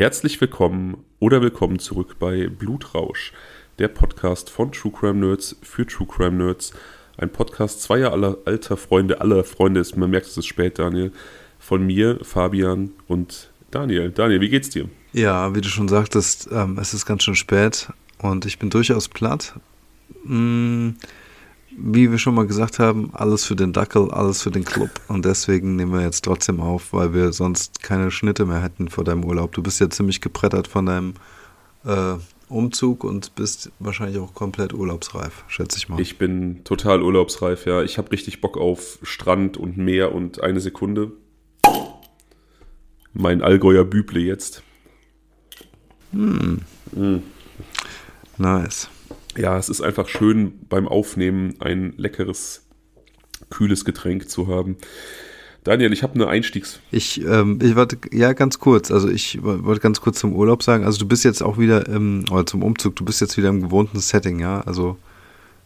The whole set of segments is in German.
Herzlich willkommen oder willkommen zurück bei Blutrausch, der Podcast von True Crime Nerds für True Crime Nerds. Ein Podcast zweier aller alter Freunde, aller Freunde ist, man merkt es spät, Daniel. Von mir, Fabian und Daniel. Daniel, wie geht's dir? Ja, wie du schon sagtest, ähm, es ist ganz schön spät und ich bin durchaus platt. Hm, wie wir schon mal gesagt haben, alles für den Dackel, alles für den Club. Und deswegen nehmen wir jetzt trotzdem auf, weil wir sonst keine Schnitte mehr hätten vor deinem Urlaub. Du bist ja ziemlich gebrettert von deinem äh, Umzug und bist wahrscheinlich auch komplett urlaubsreif, schätze ich mal. Ich bin total urlaubsreif, ja. Ich habe richtig Bock auf Strand und Meer und eine Sekunde. Mein Allgäuer Büble jetzt. Hm. Mm. Nice ja, es ist einfach schön beim Aufnehmen ein leckeres, kühles Getränk zu haben. Daniel, ich habe eine Einstiegs. Ich, ähm, ich warte, ja, ganz kurz. Also ich wollte ganz kurz zum Urlaub sagen. Also du bist jetzt auch wieder im, oder zum Umzug, du bist jetzt wieder im gewohnten Setting, ja. Also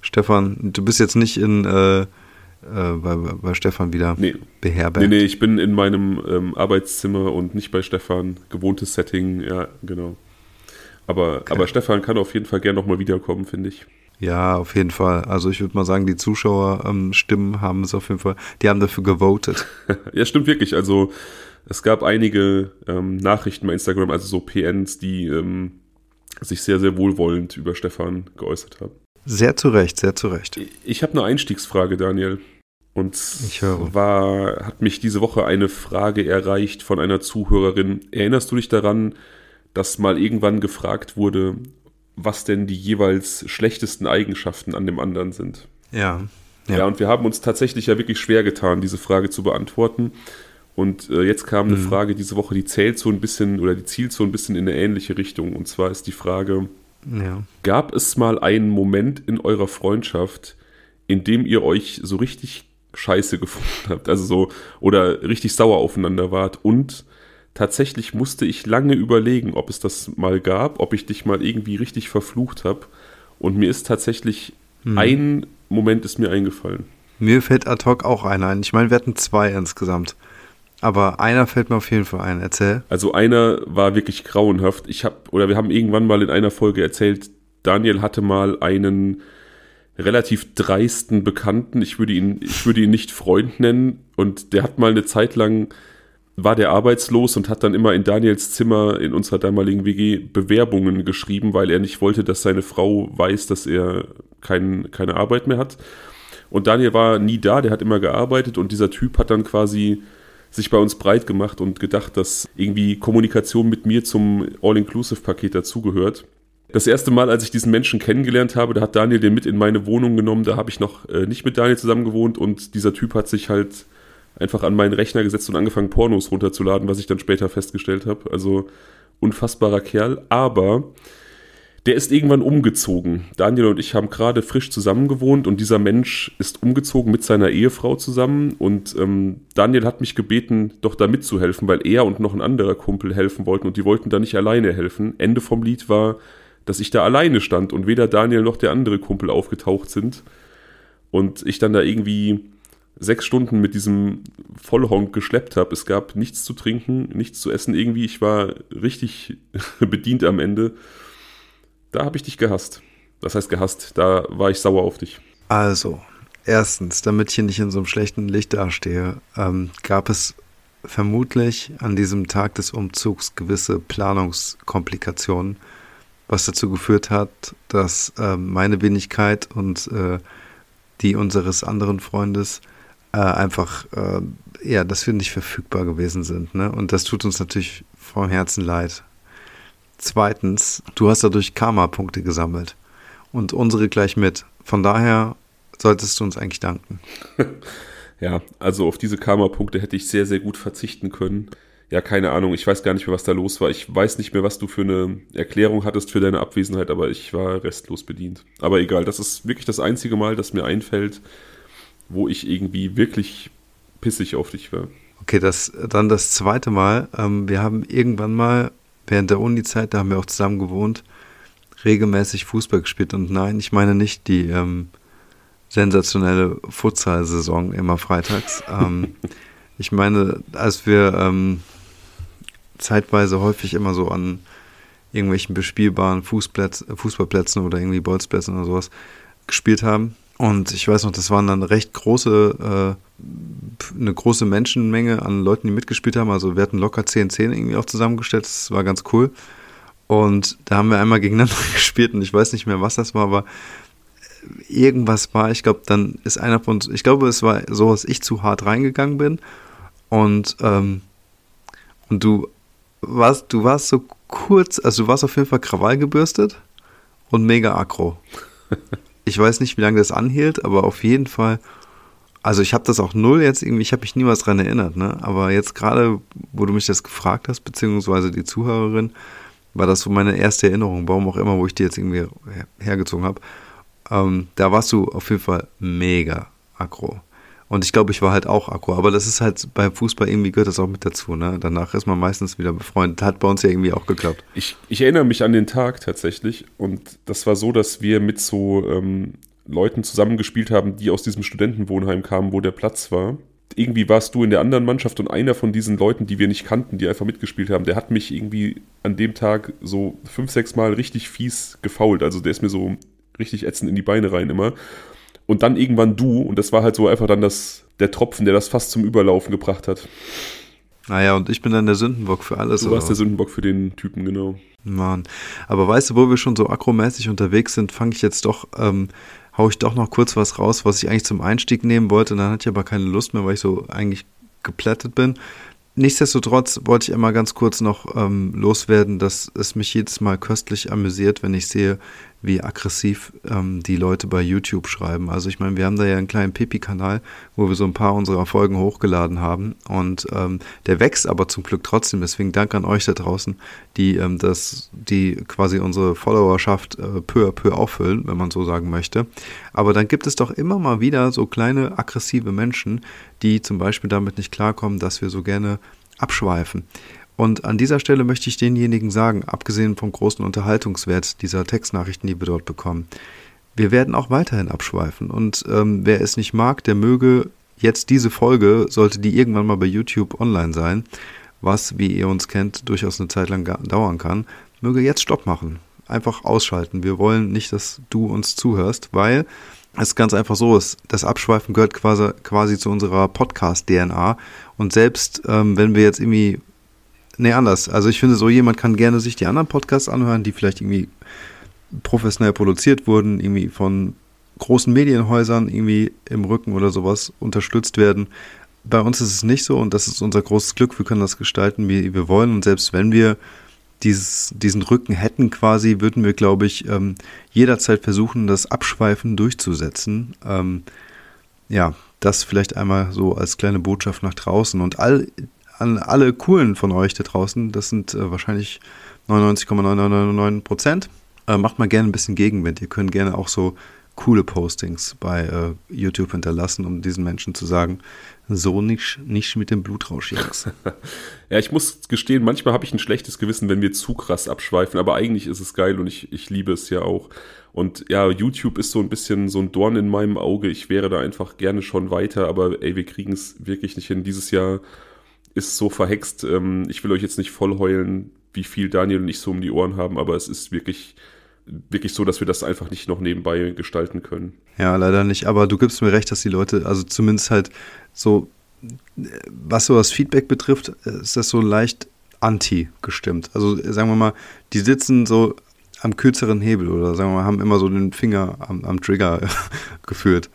Stefan, du bist jetzt nicht in äh, äh, bei, bei Stefan wieder nee. beherbergt. Nee, nee, ich bin in meinem ähm, Arbeitszimmer und nicht bei Stefan. Gewohntes Setting, ja, genau. Aber, okay. aber Stefan kann auf jeden Fall gerne nochmal wiederkommen, finde ich. Ja, auf jeden Fall. Also ich würde mal sagen, die Zuschauerstimmen ähm, haben es auf jeden Fall, die haben dafür gewotet. ja, stimmt wirklich. Also es gab einige ähm, Nachrichten bei Instagram, also so PNs, die ähm, sich sehr, sehr wohlwollend über Stefan geäußert haben. Sehr zu Recht, sehr zu Recht. Ich habe eine Einstiegsfrage, Daniel. Und zwar hat mich diese Woche eine Frage erreicht von einer Zuhörerin. Erinnerst du dich daran, dass mal irgendwann gefragt wurde, was denn die jeweils schlechtesten Eigenschaften an dem anderen sind. Ja. Ja, ja und wir haben uns tatsächlich ja wirklich schwer getan, diese Frage zu beantworten. Und äh, jetzt kam eine mhm. Frage diese Woche, die zählt so ein bisschen oder die zielt so ein bisschen in eine ähnliche Richtung. Und zwar ist die Frage: ja. Gab es mal einen Moment in eurer Freundschaft, in dem ihr euch so richtig scheiße gefunden habt? Also so, oder richtig sauer aufeinander wart und tatsächlich musste ich lange überlegen, ob es das mal gab, ob ich dich mal irgendwie richtig verflucht habe. Und mir ist tatsächlich hm. ein Moment ist mir eingefallen. Mir fällt ad hoc auch einer ein. Ich meine, wir hatten zwei insgesamt. Aber einer fällt mir auf jeden Fall ein. Erzähl. Also einer war wirklich grauenhaft. Ich habe oder wir haben irgendwann mal in einer Folge erzählt, Daniel hatte mal einen relativ dreisten Bekannten. Ich würde ihn, ich würde ihn nicht Freund nennen. Und der hat mal eine Zeit lang war der arbeitslos und hat dann immer in Daniels Zimmer in unserer damaligen WG Bewerbungen geschrieben, weil er nicht wollte, dass seine Frau weiß, dass er kein, keine Arbeit mehr hat. Und Daniel war nie da, der hat immer gearbeitet und dieser Typ hat dann quasi sich bei uns breit gemacht und gedacht, dass irgendwie Kommunikation mit mir zum All-Inclusive-Paket dazugehört. Das erste Mal, als ich diesen Menschen kennengelernt habe, da hat Daniel den mit in meine Wohnung genommen, da habe ich noch äh, nicht mit Daniel zusammen gewohnt und dieser Typ hat sich halt einfach an meinen Rechner gesetzt und angefangen, Pornos runterzuladen, was ich dann später festgestellt habe. Also unfassbarer Kerl. Aber der ist irgendwann umgezogen. Daniel und ich haben gerade frisch zusammen gewohnt und dieser Mensch ist umgezogen mit seiner Ehefrau zusammen. Und ähm, Daniel hat mich gebeten, doch da mitzuhelfen, weil er und noch ein anderer Kumpel helfen wollten und die wollten da nicht alleine helfen. Ende vom Lied war, dass ich da alleine stand und weder Daniel noch der andere Kumpel aufgetaucht sind. Und ich dann da irgendwie sechs Stunden mit diesem Vollhonk geschleppt habe. Es gab nichts zu trinken, nichts zu essen. Irgendwie, ich war richtig bedient am Ende. Da habe ich dich gehasst. Das heißt gehasst, da war ich sauer auf dich. Also, erstens, damit ich hier nicht in so einem schlechten Licht dastehe, ähm, gab es vermutlich an diesem Tag des Umzugs gewisse Planungskomplikationen, was dazu geführt hat, dass äh, meine Wenigkeit und äh, die unseres anderen Freundes äh, einfach, äh, ja, dass wir nicht verfügbar gewesen sind. Ne? Und das tut uns natürlich vom Herzen leid. Zweitens, du hast dadurch Karma-Punkte gesammelt und unsere gleich mit. Von daher solltest du uns eigentlich danken. ja, also auf diese Karma-Punkte hätte ich sehr, sehr gut verzichten können. Ja, keine Ahnung, ich weiß gar nicht mehr, was da los war. Ich weiß nicht mehr, was du für eine Erklärung hattest für deine Abwesenheit, aber ich war restlos bedient. Aber egal, das ist wirklich das einzige Mal, das mir einfällt, wo ich irgendwie wirklich pissig auf dich war. Okay, das dann das zweite Mal. Ähm, wir haben irgendwann mal während der Uni-Zeit, da haben wir auch zusammen gewohnt, regelmäßig Fußball gespielt. Und nein, ich meine nicht die ähm, sensationelle Futsal-Saison immer freitags. ähm, ich meine, als wir ähm, zeitweise häufig immer so an irgendwelchen bespielbaren Fußplätz, Fußballplätzen oder irgendwie Bolzplätzen oder sowas gespielt haben. Und ich weiß noch, das waren dann recht große, äh, eine große Menschenmenge an Leuten, die mitgespielt haben. Also wir hatten locker 10 10 irgendwie auch zusammengestellt. Das war ganz cool. Und da haben wir einmal gegeneinander gespielt und ich weiß nicht mehr, was das war, aber irgendwas war, ich glaube, dann ist einer von uns, ich glaube, es war so, dass ich zu hart reingegangen bin und, ähm, und du warst, du warst so kurz, also du warst auf jeden Fall Krawall gebürstet und mega aggro. Ich weiß nicht, wie lange das anhielt, aber auf jeden Fall, also ich habe das auch null jetzt irgendwie, ich habe mich niemals dran erinnert, ne? Aber jetzt gerade, wo du mich das gefragt hast, beziehungsweise die Zuhörerin, war das so meine erste Erinnerung, warum auch immer, wo ich die jetzt irgendwie hergezogen habe. Ähm, da warst du auf jeden Fall mega aggro. Und ich glaube, ich war halt auch aggro. Aber das ist halt beim Fußball irgendwie gehört das auch mit dazu. Ne? Danach ist man meistens wieder befreundet. Hat bei uns ja irgendwie auch geklappt. Ich, ich erinnere mich an den Tag tatsächlich. Und das war so, dass wir mit so ähm, Leuten zusammengespielt haben, die aus diesem Studentenwohnheim kamen, wo der Platz war. Irgendwie warst du in der anderen Mannschaft und einer von diesen Leuten, die wir nicht kannten, die einfach mitgespielt haben, der hat mich irgendwie an dem Tag so fünf, sechs Mal richtig fies gefault. Also der ist mir so richtig ätzend in die Beine rein immer. Und dann irgendwann du, und das war halt so einfach dann das, der Tropfen, der das fast zum Überlaufen gebracht hat. Naja, und ich bin dann der Sündenbock für alles. Du warst der Sündenbock für den Typen, genau. Mann. Aber weißt du, wo wir schon so akromäßig unterwegs sind, fange ich jetzt doch, ähm, hau ich doch noch kurz was raus, was ich eigentlich zum Einstieg nehmen wollte. Dann hatte ich aber keine Lust mehr, weil ich so eigentlich geplättet bin. Nichtsdestotrotz wollte ich einmal ganz kurz noch ähm, loswerden, dass es mich jedes Mal köstlich amüsiert, wenn ich sehe, wie aggressiv ähm, die Leute bei YouTube schreiben. Also ich meine, wir haben da ja einen kleinen Pipi-Kanal, wo wir so ein paar unserer Folgen hochgeladen haben und ähm, der wächst aber zum Glück trotzdem. Deswegen Dank an euch da draußen, die ähm, das, die quasi unsere Followerschaft äh, peu à peu auffüllen, wenn man so sagen möchte. Aber dann gibt es doch immer mal wieder so kleine aggressive Menschen, die zum Beispiel damit nicht klarkommen, dass wir so gerne abschweifen. Und an dieser Stelle möchte ich denjenigen sagen, abgesehen vom großen Unterhaltungswert dieser Textnachrichten, die wir dort bekommen, wir werden auch weiterhin abschweifen. Und ähm, wer es nicht mag, der möge jetzt diese Folge, sollte die irgendwann mal bei YouTube online sein, was, wie ihr uns kennt, durchaus eine Zeit lang dauern kann, möge jetzt Stopp machen. Einfach ausschalten. Wir wollen nicht, dass du uns zuhörst, weil es ganz einfach so ist. Das Abschweifen gehört quasi, quasi zu unserer Podcast-DNA. Und selbst ähm, wenn wir jetzt irgendwie Nee, anders. Also ich finde so, jemand kann gerne sich die anderen Podcasts anhören, die vielleicht irgendwie professionell produziert wurden, irgendwie von großen Medienhäusern irgendwie im Rücken oder sowas unterstützt werden. Bei uns ist es nicht so und das ist unser großes Glück. Wir können das gestalten, wie wir wollen. Und selbst wenn wir dieses, diesen Rücken hätten quasi, würden wir, glaube ich, ähm, jederzeit versuchen, das Abschweifen durchzusetzen. Ähm, ja, das vielleicht einmal so als kleine Botschaft nach draußen. Und all an alle coolen von euch da draußen, das sind äh, wahrscheinlich 99,999 Prozent, äh, macht mal gerne ein bisschen Gegenwind. Ihr könnt gerne auch so coole Postings bei äh, YouTube hinterlassen, um diesen Menschen zu sagen, so nicht, nicht mit dem Blutrausch jetzt. ja, ich muss gestehen, manchmal habe ich ein schlechtes Gewissen, wenn wir zu krass abschweifen, aber eigentlich ist es geil und ich, ich liebe es ja auch. Und ja, YouTube ist so ein bisschen so ein Dorn in meinem Auge. Ich wäre da einfach gerne schon weiter, aber ey, wir kriegen es wirklich nicht hin. Dieses Jahr ist so verhext. Ähm, ich will euch jetzt nicht voll heulen, wie viel Daniel und ich so um die Ohren haben, aber es ist wirklich, wirklich so, dass wir das einfach nicht noch nebenbei gestalten können. Ja, leider nicht. Aber du gibst mir recht, dass die Leute, also zumindest halt so, was so das Feedback betrifft, ist das so leicht anti gestimmt. Also sagen wir mal, die sitzen so am kürzeren Hebel oder sagen wir mal, haben immer so den Finger am, am Trigger geführt.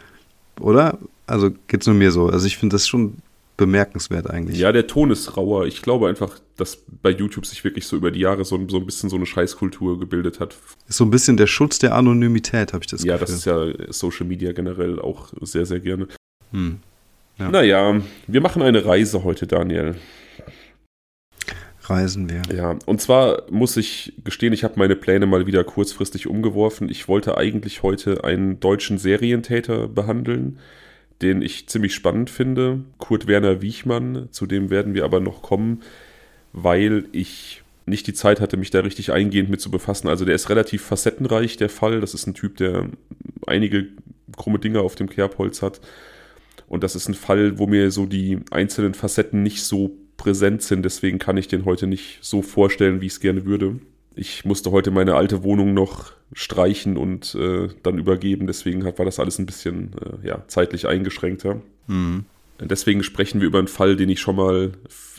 Oder? Also geht es nur mir so. Also ich finde das schon bemerkenswert eigentlich. Ja, der Ton ist rauer. Ich glaube einfach, dass bei YouTube sich wirklich so über die Jahre so, so ein bisschen so eine Scheißkultur gebildet hat. Ist so ein bisschen der Schutz der Anonymität, habe ich das ja, Gefühl. Ja, das ist ja Social Media generell auch sehr, sehr gerne. Hm. Ja. Naja, wir machen eine Reise heute, Daniel. Reisen wir. Ja, und zwar muss ich gestehen, ich habe meine Pläne mal wieder kurzfristig umgeworfen. Ich wollte eigentlich heute einen deutschen Serientäter behandeln den ich ziemlich spannend finde. Kurt Werner Wiechmann, zu dem werden wir aber noch kommen, weil ich nicht die Zeit hatte, mich da richtig eingehend mit zu befassen. Also der ist relativ facettenreich, der Fall. Das ist ein Typ, der einige krumme Dinge auf dem Kerbholz hat. Und das ist ein Fall, wo mir so die einzelnen Facetten nicht so präsent sind. Deswegen kann ich den heute nicht so vorstellen, wie ich es gerne würde. Ich musste heute meine alte Wohnung noch streichen und äh, dann übergeben. Deswegen war das alles ein bisschen äh, ja, zeitlich eingeschränkter. Mhm. Deswegen sprechen wir über einen Fall, den ich schon mal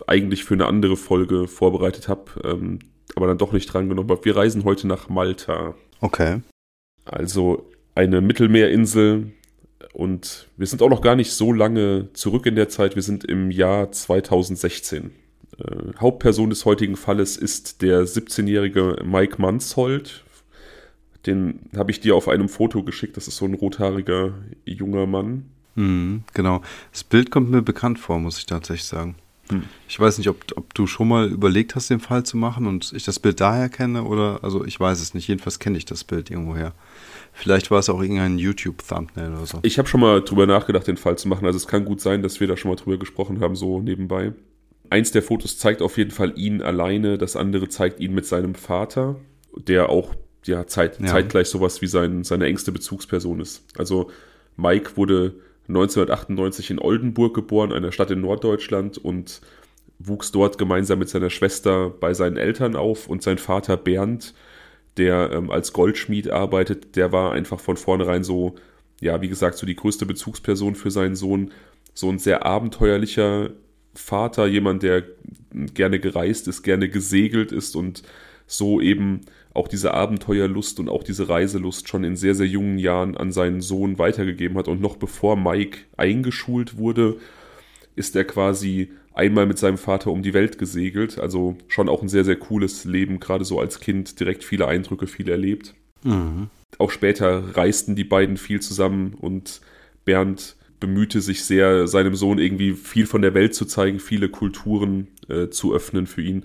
eigentlich für eine andere Folge vorbereitet habe, ähm, aber dann doch nicht dran genommen habe. Wir reisen heute nach Malta. Okay. Also eine Mittelmeerinsel und wir sind auch noch gar nicht so lange zurück in der Zeit. Wir sind im Jahr 2016. Äh, Hauptperson des heutigen Falles ist der 17-jährige Mike Manshold. Den habe ich dir auf einem Foto geschickt. Das ist so ein rothaariger junger Mann. Mhm, genau. Das Bild kommt mir bekannt vor, muss ich tatsächlich sagen. Hm. Ich weiß nicht, ob, ob du schon mal überlegt hast, den Fall zu machen und ich das Bild daher kenne oder, also ich weiß es nicht. Jedenfalls kenne ich das Bild irgendwoher. Vielleicht war es auch irgendein YouTube-Thumbnail oder so. Ich habe schon mal drüber nachgedacht, den Fall zu machen. Also es kann gut sein, dass wir da schon mal drüber gesprochen haben, so nebenbei. Eins der Fotos zeigt auf jeden Fall ihn alleine, das andere zeigt ihn mit seinem Vater, der auch ja, zeit, ja. zeitgleich sowas wie sein, seine engste Bezugsperson ist. Also Mike wurde 1998 in Oldenburg geboren, einer Stadt in Norddeutschland und wuchs dort gemeinsam mit seiner Schwester bei seinen Eltern auf und sein Vater Bernd, der ähm, als Goldschmied arbeitet, der war einfach von vornherein so, ja, wie gesagt, so die größte Bezugsperson für seinen Sohn, so ein sehr abenteuerlicher Vater, jemand, der gerne gereist ist, gerne gesegelt ist und so eben auch diese Abenteuerlust und auch diese Reiselust schon in sehr, sehr jungen Jahren an seinen Sohn weitergegeben hat. Und noch bevor Mike eingeschult wurde, ist er quasi einmal mit seinem Vater um die Welt gesegelt. Also schon auch ein sehr, sehr cooles Leben, gerade so als Kind, direkt viele Eindrücke, viel erlebt. Mhm. Auch später reisten die beiden viel zusammen und Bernd bemühte sich sehr, seinem Sohn irgendwie viel von der Welt zu zeigen, viele Kulturen äh, zu öffnen für ihn.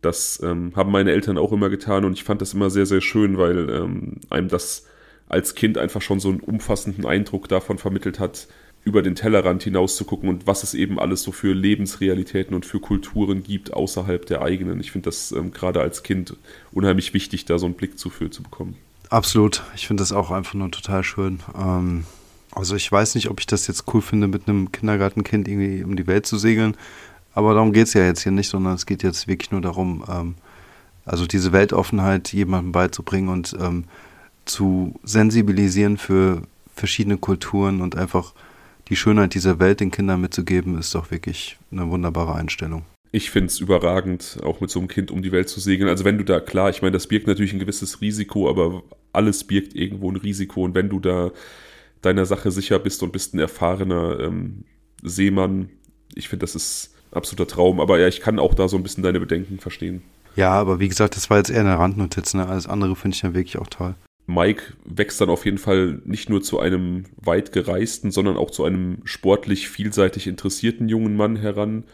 Das ähm, haben meine Eltern auch immer getan und ich fand das immer sehr, sehr schön, weil ähm, einem das als Kind einfach schon so einen umfassenden Eindruck davon vermittelt hat, über den Tellerrand hinaus zu gucken und was es eben alles so für Lebensrealitäten und für Kulturen gibt außerhalb der eigenen. Ich finde das ähm, gerade als Kind unheimlich wichtig, da so einen Blick zu, für zu bekommen. Absolut. Ich finde das auch einfach nur total schön. Ähm, also ich weiß nicht, ob ich das jetzt cool finde, mit einem Kindergartenkind irgendwie um die Welt zu segeln. Aber darum geht es ja jetzt hier nicht, sondern es geht jetzt wirklich nur darum, ähm, also diese Weltoffenheit jemandem beizubringen und ähm, zu sensibilisieren für verschiedene Kulturen und einfach die Schönheit dieser Welt den Kindern mitzugeben, ist doch wirklich eine wunderbare Einstellung. Ich finde es überragend, auch mit so einem Kind um die Welt zu segeln. Also wenn du da, klar, ich meine, das birgt natürlich ein gewisses Risiko, aber alles birgt irgendwo ein Risiko. Und wenn du da deiner Sache sicher bist und bist ein erfahrener ähm, Seemann, ich finde, das ist absoluter Traum. Aber ja, ich kann auch da so ein bisschen deine Bedenken verstehen. Ja, aber wie gesagt, das war jetzt eher eine Randnotiz. Ne? Alles andere finde ich dann wirklich auch toll. Mike wächst dann auf jeden Fall nicht nur zu einem weit gereisten, sondern auch zu einem sportlich vielseitig interessierten jungen Mann heran,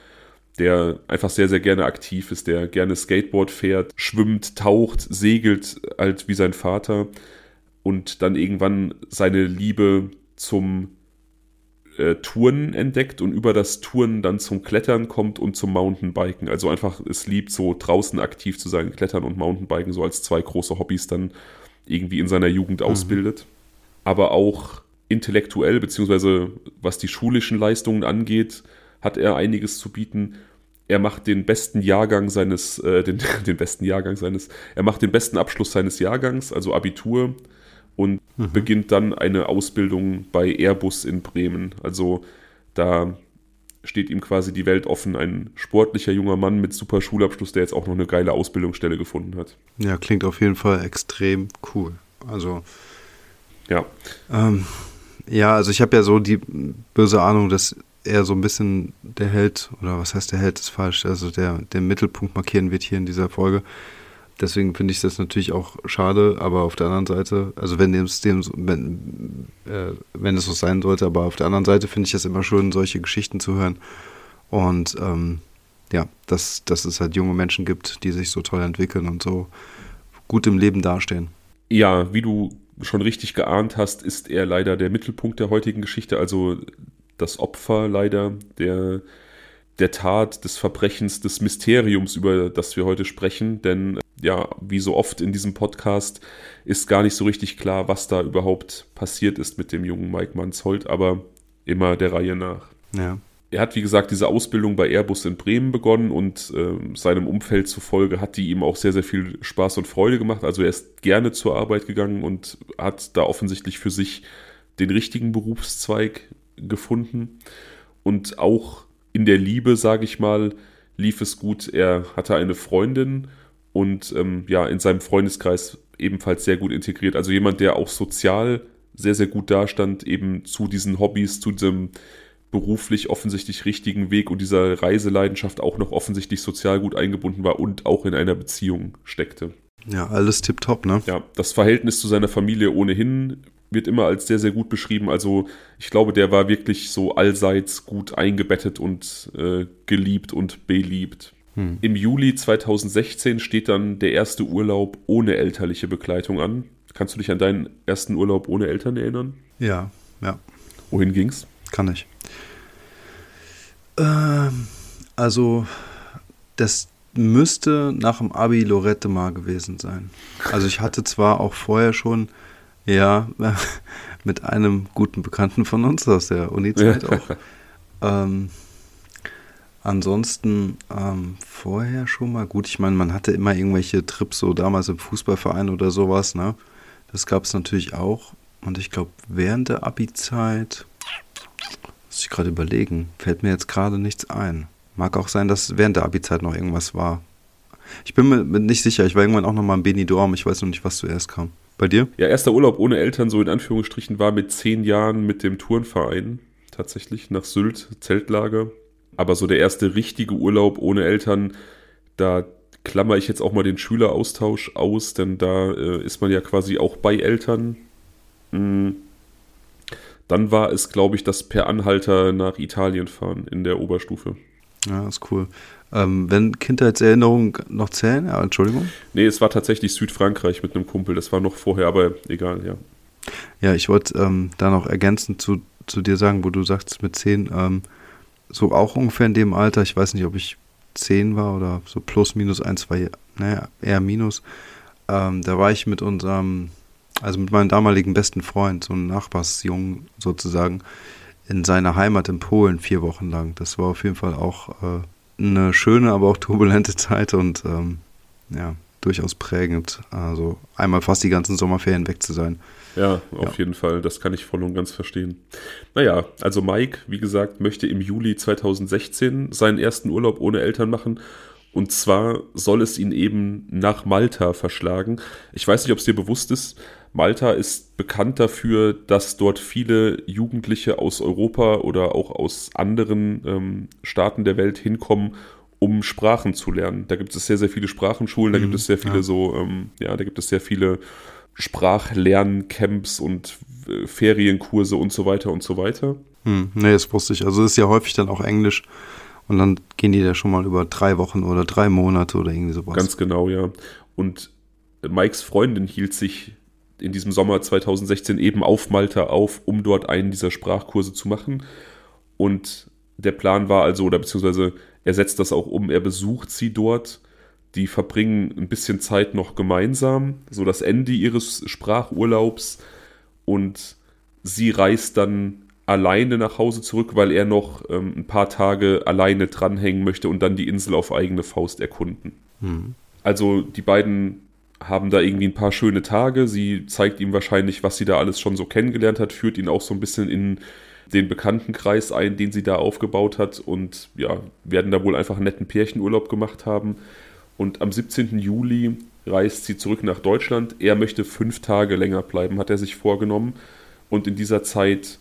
der einfach sehr, sehr gerne aktiv ist, der gerne Skateboard fährt, schwimmt, taucht, segelt, halt wie sein Vater und dann irgendwann seine Liebe zum äh, Touren entdeckt und über das Touren dann zum Klettern kommt und zum Mountainbiken. Also einfach es liebt, so draußen aktiv zu sein, Klettern und Mountainbiken, so als zwei große Hobbys dann irgendwie in seiner Jugend mhm. ausbildet. Aber auch intellektuell, beziehungsweise was die schulischen Leistungen angeht, hat er einiges zu bieten. Er macht den besten Jahrgang seines, äh, den, den besten Jahrgang seines, er macht den besten Abschluss seines Jahrgangs, also Abitur, und mhm. beginnt dann eine Ausbildung bei Airbus in Bremen. Also da steht ihm quasi die Welt offen. Ein sportlicher junger Mann mit super Schulabschluss, der jetzt auch noch eine geile Ausbildungsstelle gefunden hat. Ja, klingt auf jeden Fall extrem cool. Also. Ja. Ähm, ja, also ich habe ja so die böse Ahnung, dass er so ein bisschen der Held, oder was heißt der Held, ist falsch, also der den Mittelpunkt markieren wird hier in dieser Folge. Deswegen finde ich das natürlich auch schade, aber auf der anderen Seite, also wenn es dem, wenn, äh, wenn es so sein sollte, aber auf der anderen Seite finde ich es immer schön, solche Geschichten zu hören. Und ähm, ja, dass, dass es halt junge Menschen gibt, die sich so toll entwickeln und so gut im Leben dastehen. Ja, wie du schon richtig geahnt hast, ist er leider der Mittelpunkt der heutigen Geschichte, also das Opfer leider der, der Tat, des Verbrechens, des Mysteriums, über das wir heute sprechen. Denn ja, wie so oft in diesem Podcast ist gar nicht so richtig klar, was da überhaupt passiert ist mit dem jungen Mike Manshold, aber immer der Reihe nach. Ja. er hat, wie gesagt, diese Ausbildung bei Airbus in Bremen begonnen und äh, seinem Umfeld zufolge hat die ihm auch sehr, sehr viel Spaß und Freude gemacht. Also er ist gerne zur Arbeit gegangen und hat da offensichtlich für sich den richtigen Berufszweig gefunden. Und auch in der Liebe, sage ich mal, lief es gut. Er hatte eine Freundin und ähm, ja, in seinem Freundeskreis ebenfalls sehr gut integriert. Also jemand, der auch sozial sehr, sehr gut dastand, eben zu diesen Hobbys, zu diesem beruflich offensichtlich richtigen Weg und dieser Reiseleidenschaft auch noch offensichtlich sozial gut eingebunden war und auch in einer Beziehung steckte. Ja, alles tipptopp, ne? Ja, das Verhältnis zu seiner Familie ohnehin wird immer als sehr, sehr gut beschrieben. Also ich glaube, der war wirklich so allseits gut eingebettet und äh, geliebt und beliebt. Hm. Im Juli 2016 steht dann der erste Urlaub ohne elterliche Begleitung an. Kannst du dich an deinen ersten Urlaub ohne Eltern erinnern? Ja, ja. Wohin ging's? Kann ich. Ähm, also, das müsste nach dem Abi Lorette mal gewesen sein. Also ich hatte zwar auch vorher schon, ja, mit einem guten Bekannten von uns aus der Uni-Zeit ja. auch. Ähm, ansonsten ähm, vorher schon mal gut. Ich meine, man hatte immer irgendwelche Trips, so damals im Fußballverein oder sowas, ne? Das gab es natürlich auch. Und ich glaube, während der Abi-Zeit, muss ich gerade überlegen, fällt mir jetzt gerade nichts ein. Mag auch sein, dass während der Abi-Zeit noch irgendwas war. Ich bin mir nicht sicher. Ich war irgendwann auch noch mal im Benidorm. Ich weiß noch nicht, was zuerst kam. Bei dir? Ja, erster Urlaub ohne Eltern, so in Anführungsstrichen, war mit zehn Jahren mit dem Turnverein tatsächlich nach Sylt, Zeltlager. Aber so der erste richtige Urlaub ohne Eltern, da klammer ich jetzt auch mal den Schüleraustausch aus, denn da äh, ist man ja quasi auch bei Eltern. Mhm. Dann war es, glaube ich, das per Anhalter nach Italien fahren in der Oberstufe. Ja, ist cool. Ähm, wenn Kindheitserinnerungen noch zählen, ja, Entschuldigung. Nee, es war tatsächlich Südfrankreich mit einem Kumpel, das war noch vorher, aber egal, ja. Ja, ich wollte ähm, da noch ergänzend zu, zu dir sagen, wo du sagst mit zehn, ähm, so auch ungefähr in dem Alter, ich weiß nicht, ob ich 10 war oder so plus, minus, ein, zwei, naja, eher minus. Ähm, da war ich mit unserem, also mit meinem damaligen besten Freund, so einem Nachbarsjungen sozusagen, in seiner Heimat in Polen vier Wochen lang. Das war auf jeden Fall auch äh, eine schöne, aber auch turbulente Zeit und ähm, ja, durchaus prägend. Also einmal fast die ganzen Sommerferien weg zu sein. Ja, auf ja. jeden Fall. Das kann ich voll und ganz verstehen. Naja, also Mike, wie gesagt, möchte im Juli 2016 seinen ersten Urlaub ohne Eltern machen. Und zwar soll es ihn eben nach Malta verschlagen. Ich weiß nicht, ob es dir bewusst ist. Malta ist bekannt dafür, dass dort viele Jugendliche aus Europa oder auch aus anderen ähm, Staaten der Welt hinkommen, um Sprachen zu lernen. Da gibt es sehr, sehr viele Sprachenschulen, da mhm, gibt es sehr viele ja. so, ähm, ja, da gibt es sehr viele Sprachlerncamps und äh, Ferienkurse und so weiter und so weiter. Hm, nee, das wusste ich. Also es ist ja häufig dann auch Englisch und dann gehen die da schon mal über drei Wochen oder drei Monate oder irgendwie sowas. Ganz genau, ja. Und Mikes Freundin hielt sich in diesem Sommer 2016 eben auf Malta auf, um dort einen dieser Sprachkurse zu machen. Und der Plan war also, oder beziehungsweise er setzt das auch um, er besucht sie dort die verbringen ein bisschen Zeit noch gemeinsam, so das Ende ihres Sprachurlaubs und sie reist dann alleine nach Hause zurück, weil er noch ähm, ein paar Tage alleine dranhängen möchte und dann die Insel auf eigene Faust erkunden. Mhm. Also die beiden haben da irgendwie ein paar schöne Tage. Sie zeigt ihm wahrscheinlich, was sie da alles schon so kennengelernt hat, führt ihn auch so ein bisschen in den Bekanntenkreis ein, den sie da aufgebaut hat und ja, werden da wohl einfach einen netten Pärchenurlaub gemacht haben. Und am 17. Juli reist sie zurück nach Deutschland. Er möchte fünf Tage länger bleiben, hat er sich vorgenommen. Und in dieser Zeit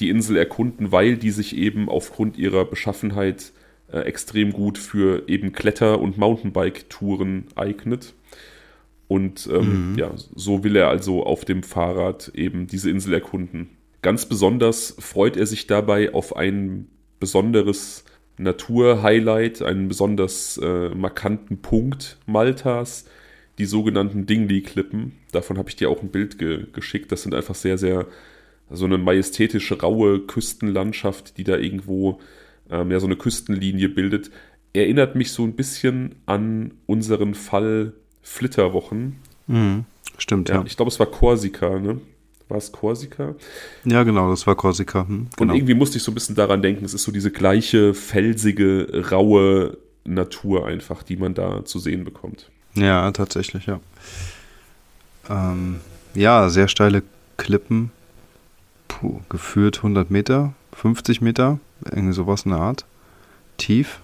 die Insel erkunden, weil die sich eben aufgrund ihrer Beschaffenheit äh, extrem gut für eben Kletter- und Mountainbike-Touren eignet. Und ähm, mhm. ja, so will er also auf dem Fahrrad eben diese Insel erkunden. Ganz besonders freut er sich dabei auf ein besonderes Naturhighlight, einen besonders äh, markanten Punkt Maltas, die sogenannten Dingley-Klippen. Davon habe ich dir auch ein Bild ge geschickt. Das sind einfach sehr, sehr so eine majestätische, raue Küstenlandschaft, die da irgendwo ähm, ja so eine Küstenlinie bildet. Erinnert mich so ein bisschen an unseren Fall Flitterwochen. Mhm, stimmt, ja. ja. Ich glaube, es war Korsika, ne? War es Korsika? Ja, genau, das war Korsika. Hm, genau. Und irgendwie musste ich so ein bisschen daran denken, es ist so diese gleiche felsige, raue Natur einfach, die man da zu sehen bekommt. Ja, tatsächlich, ja. Ähm, ja, sehr steile Klippen. Puh, gefühlt 100 Meter, 50 Meter, irgendwie sowas in der Art. Tief.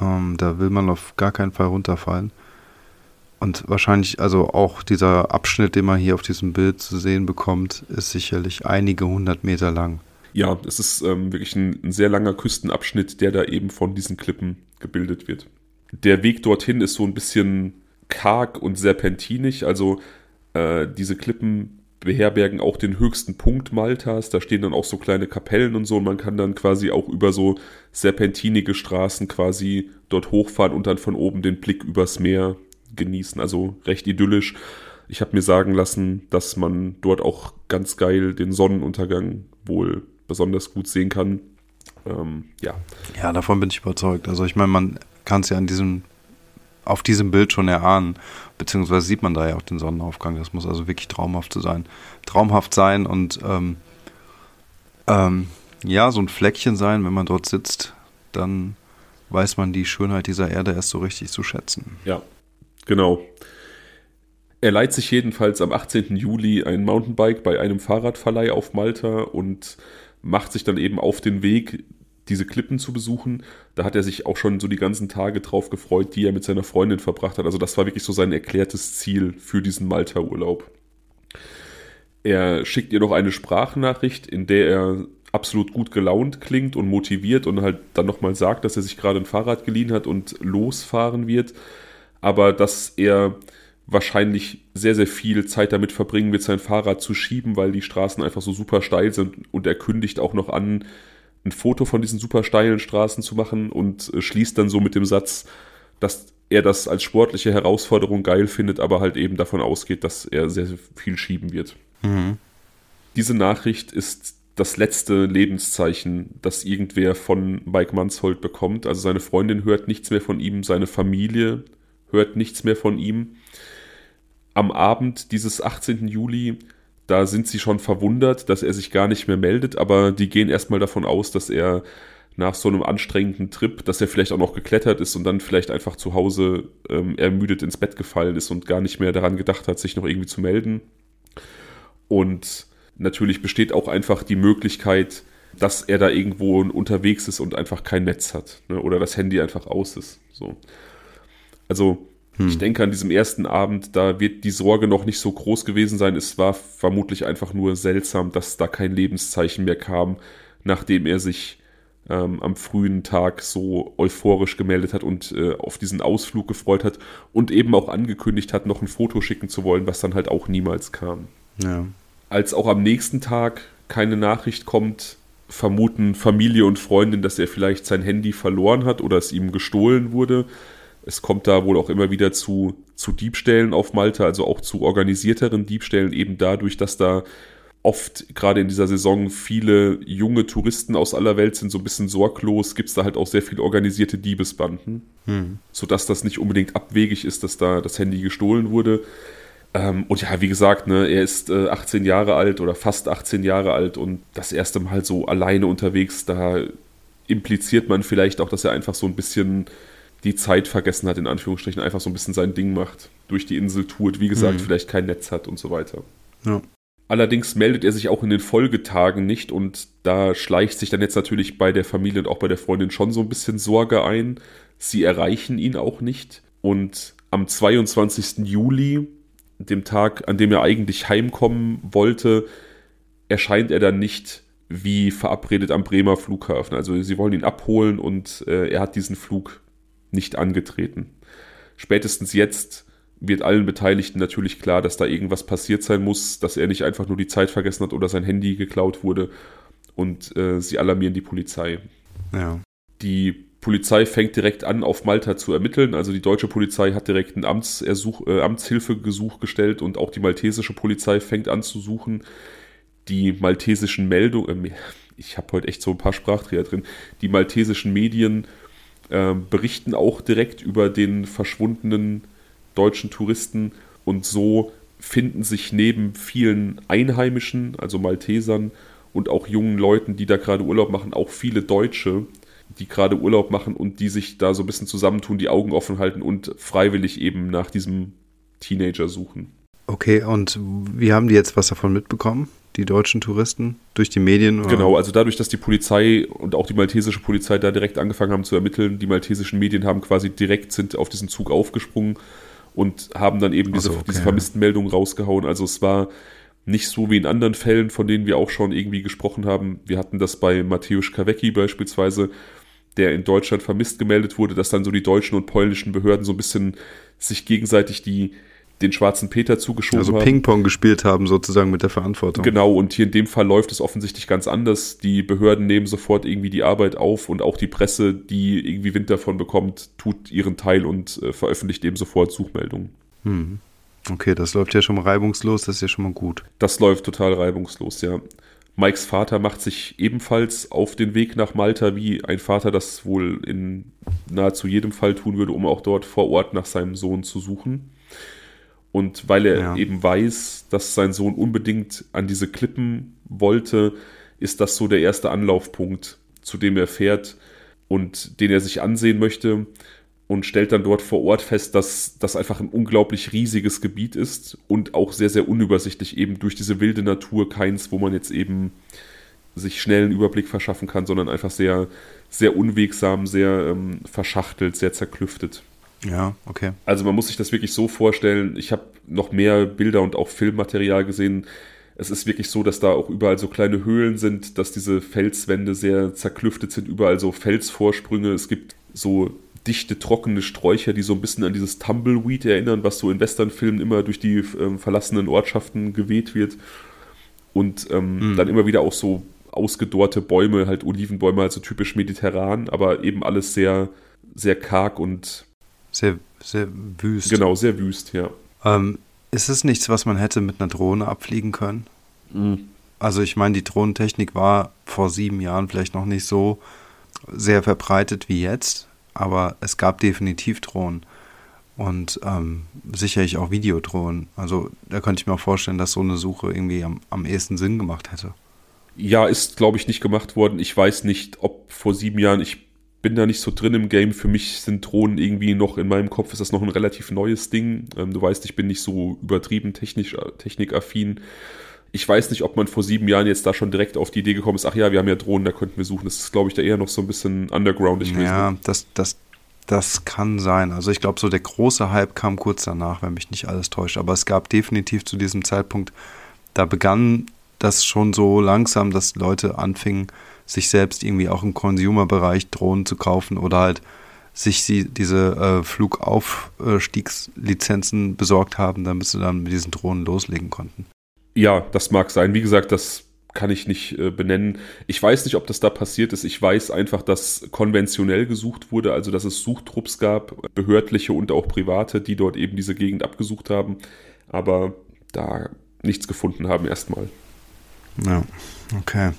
Ähm, da will man auf gar keinen Fall runterfallen. Und wahrscheinlich, also auch dieser Abschnitt, den man hier auf diesem Bild zu sehen bekommt, ist sicherlich einige hundert Meter lang. Ja, es ist ähm, wirklich ein, ein, sehr langer Küstenabschnitt, der da eben von diesen Klippen gebildet wird. Der Weg dorthin ist so ein bisschen karg und serpentinig, also äh, diese Klippen beherbergen auch den höchsten Punkt Maltas. Da stehen dann auch so kleine Kapellen und so. Und man kann dann quasi auch über so serpentinige Straßen quasi dort hochfahren und dann von oben den Blick übers Meer genießen. Also recht idyllisch. Ich habe mir sagen lassen, dass man dort auch ganz geil den Sonnenuntergang wohl besonders gut sehen kann. Ähm, ja. Ja, davon bin ich überzeugt. Also ich meine, man kann es ja an diesem, auf diesem Bild schon erahnen, beziehungsweise sieht man da ja auch den Sonnenaufgang. Das muss also wirklich traumhaft sein. Traumhaft sein und ähm, ähm, ja, so ein Fleckchen sein, wenn man dort sitzt, dann weiß man die Schönheit dieser Erde erst so richtig zu schätzen. Ja, Genau. Er leiht sich jedenfalls am 18. Juli ein Mountainbike bei einem Fahrradverleih auf Malta und macht sich dann eben auf den Weg, diese Klippen zu besuchen. Da hat er sich auch schon so die ganzen Tage drauf gefreut, die er mit seiner Freundin verbracht hat. Also das war wirklich so sein erklärtes Ziel für diesen Malta-Urlaub. Er schickt ihr noch eine Sprachnachricht, in der er absolut gut gelaunt klingt und motiviert und halt dann nochmal sagt, dass er sich gerade ein Fahrrad geliehen hat und losfahren wird aber dass er wahrscheinlich sehr, sehr viel Zeit damit verbringen wird, sein Fahrrad zu schieben, weil die Straßen einfach so super steil sind und er kündigt auch noch an, ein Foto von diesen super steilen Straßen zu machen und äh, schließt dann so mit dem Satz, dass er das als sportliche Herausforderung geil findet, aber halt eben davon ausgeht, dass er sehr, sehr viel schieben wird. Mhm. Diese Nachricht ist das letzte Lebenszeichen, das irgendwer von Mike Manshold bekommt. Also seine Freundin hört nichts mehr von ihm, seine Familie hört nichts mehr von ihm. Am Abend dieses 18. Juli, da sind sie schon verwundert, dass er sich gar nicht mehr meldet, aber die gehen erstmal davon aus, dass er nach so einem anstrengenden Trip, dass er vielleicht auch noch geklettert ist und dann vielleicht einfach zu Hause ähm, ermüdet ins Bett gefallen ist und gar nicht mehr daran gedacht hat, sich noch irgendwie zu melden. Und natürlich besteht auch einfach die Möglichkeit, dass er da irgendwo unterwegs ist und einfach kein Netz hat ne? oder das Handy einfach aus ist. So. Also hm. ich denke an diesem ersten Abend, da wird die Sorge noch nicht so groß gewesen sein. Es war vermutlich einfach nur seltsam, dass da kein Lebenszeichen mehr kam, nachdem er sich ähm, am frühen Tag so euphorisch gemeldet hat und äh, auf diesen Ausflug gefreut hat und eben auch angekündigt hat, noch ein Foto schicken zu wollen, was dann halt auch niemals kam. Ja. Als auch am nächsten Tag keine Nachricht kommt, vermuten Familie und Freundin, dass er vielleicht sein Handy verloren hat oder es ihm gestohlen wurde. Es kommt da wohl auch immer wieder zu, zu Diebstählen auf Malta, also auch zu organisierteren Diebstählen, eben dadurch, dass da oft gerade in dieser Saison viele junge Touristen aus aller Welt sind so ein bisschen sorglos, gibt es da halt auch sehr viel organisierte Diebesbanden, hm. sodass das nicht unbedingt abwegig ist, dass da das Handy gestohlen wurde. Ähm, und ja, wie gesagt, ne, er ist äh, 18 Jahre alt oder fast 18 Jahre alt und das erste Mal so alleine unterwegs, da impliziert man vielleicht auch, dass er einfach so ein bisschen die Zeit vergessen hat, in Anführungsstrichen, einfach so ein bisschen sein Ding macht, durch die Insel tourt, wie gesagt, mhm. vielleicht kein Netz hat und so weiter. Ja. Allerdings meldet er sich auch in den Folgetagen nicht und da schleicht sich dann jetzt natürlich bei der Familie und auch bei der Freundin schon so ein bisschen Sorge ein. Sie erreichen ihn auch nicht und am 22. Juli, dem Tag, an dem er eigentlich heimkommen wollte, erscheint er dann nicht wie verabredet am Bremer Flughafen. Also sie wollen ihn abholen und äh, er hat diesen Flug nicht angetreten. Spätestens jetzt wird allen Beteiligten natürlich klar, dass da irgendwas passiert sein muss, dass er nicht einfach nur die Zeit vergessen hat oder sein Handy geklaut wurde und äh, sie alarmieren die Polizei. Ja. Die Polizei fängt direkt an, auf Malta zu ermitteln. Also die deutsche Polizei hat direkt ein Amtsersuch, äh, Amtshilfegesuch gestellt und auch die maltesische Polizei fängt an zu suchen. Die maltesischen Meldungen, äh, ich habe heute echt so ein paar Sprachdreher drin, die maltesischen Medien äh, berichten auch direkt über den verschwundenen deutschen Touristen und so finden sich neben vielen Einheimischen, also Maltesern und auch jungen Leuten, die da gerade Urlaub machen, auch viele Deutsche, die gerade Urlaub machen und die sich da so ein bisschen zusammentun, die Augen offen halten und freiwillig eben nach diesem Teenager suchen. Okay, und wie haben die jetzt was davon mitbekommen? Die deutschen Touristen durch die Medien? Oder? Genau, also dadurch, dass die Polizei und auch die maltesische Polizei da direkt angefangen haben zu ermitteln, die maltesischen Medien haben quasi direkt sind auf diesen Zug aufgesprungen und haben dann eben diese, so, okay. diese Vermisstenmeldung rausgehauen. Also es war nicht so wie in anderen Fällen, von denen wir auch schon irgendwie gesprochen haben. Wir hatten das bei Mateusz Kawecki beispielsweise, der in Deutschland vermisst gemeldet wurde, dass dann so die deutschen und polnischen Behörden so ein bisschen sich gegenseitig die den schwarzen Peter zugeschoben also haben. Also Ping-Pong gespielt haben sozusagen mit der Verantwortung. Genau, und hier in dem Fall läuft es offensichtlich ganz anders. Die Behörden nehmen sofort irgendwie die Arbeit auf und auch die Presse, die irgendwie Wind davon bekommt, tut ihren Teil und äh, veröffentlicht eben sofort Suchmeldungen. Hm. Okay, das läuft ja schon mal reibungslos, das ist ja schon mal gut. Das läuft total reibungslos, ja. Mikes Vater macht sich ebenfalls auf den Weg nach Malta, wie ein Vater das wohl in nahezu jedem Fall tun würde, um auch dort vor Ort nach seinem Sohn zu suchen. Und weil er ja. eben weiß, dass sein Sohn unbedingt an diese Klippen wollte, ist das so der erste Anlaufpunkt, zu dem er fährt und den er sich ansehen möchte und stellt dann dort vor Ort fest, dass das einfach ein unglaublich riesiges Gebiet ist und auch sehr, sehr unübersichtlich eben durch diese wilde Natur keins, wo man jetzt eben sich schnell einen Überblick verschaffen kann, sondern einfach sehr, sehr unwegsam, sehr ähm, verschachtelt, sehr zerklüftet. Ja, okay. Also man muss sich das wirklich so vorstellen. Ich habe noch mehr Bilder und auch Filmmaterial gesehen. Es ist wirklich so, dass da auch überall so kleine Höhlen sind, dass diese Felswände sehr zerklüftet sind, überall so Felsvorsprünge. Es gibt so dichte, trockene Sträucher, die so ein bisschen an dieses Tumbleweed erinnern, was so in Westernfilmen immer durch die ähm, verlassenen Ortschaften geweht wird. Und ähm, mhm. dann immer wieder auch so ausgedorrte Bäume, halt Olivenbäume, also typisch mediterran, aber eben alles sehr, sehr karg und sehr, sehr wüst. Genau, sehr wüst, ja. Ähm, ist es nichts, was man hätte mit einer Drohne abfliegen können? Mhm. Also ich meine, die Drohnentechnik war vor sieben Jahren vielleicht noch nicht so sehr verbreitet wie jetzt, aber es gab definitiv Drohnen und ähm, sicherlich auch Videodrohnen. Also da könnte ich mir auch vorstellen, dass so eine Suche irgendwie am, am ehesten Sinn gemacht hätte. Ja, ist, glaube ich, nicht gemacht worden. Ich weiß nicht, ob vor sieben Jahren, ich bin da nicht so drin im Game. Für mich sind Drohnen irgendwie noch in meinem Kopf ist das noch ein relativ neues Ding. Ähm, du weißt, ich bin nicht so übertrieben technisch, äh, technikaffin. Ich weiß nicht, ob man vor sieben Jahren jetzt da schon direkt auf die Idee gekommen ist, ach ja, wir haben ja Drohnen, da könnten wir suchen. Das ist, glaube ich, da eher noch so ein bisschen undergroundig gewesen. Ja, das, das, das kann sein. Also ich glaube, so der große Hype kam kurz danach, wenn mich nicht alles täuscht. Aber es gab definitiv zu diesem Zeitpunkt, da begann das schon so langsam, dass Leute anfingen, sich selbst irgendwie auch im Consumer-Bereich Drohnen zu kaufen oder halt sich sie, diese äh, Flugaufstiegslizenzen besorgt haben, damit sie dann mit diesen Drohnen loslegen konnten. Ja, das mag sein. Wie gesagt, das kann ich nicht äh, benennen. Ich weiß nicht, ob das da passiert ist. Ich weiß einfach, dass konventionell gesucht wurde, also dass es Suchtrupps gab, behördliche und auch private, die dort eben diese Gegend abgesucht haben, aber da nichts gefunden haben erstmal. Ja, okay.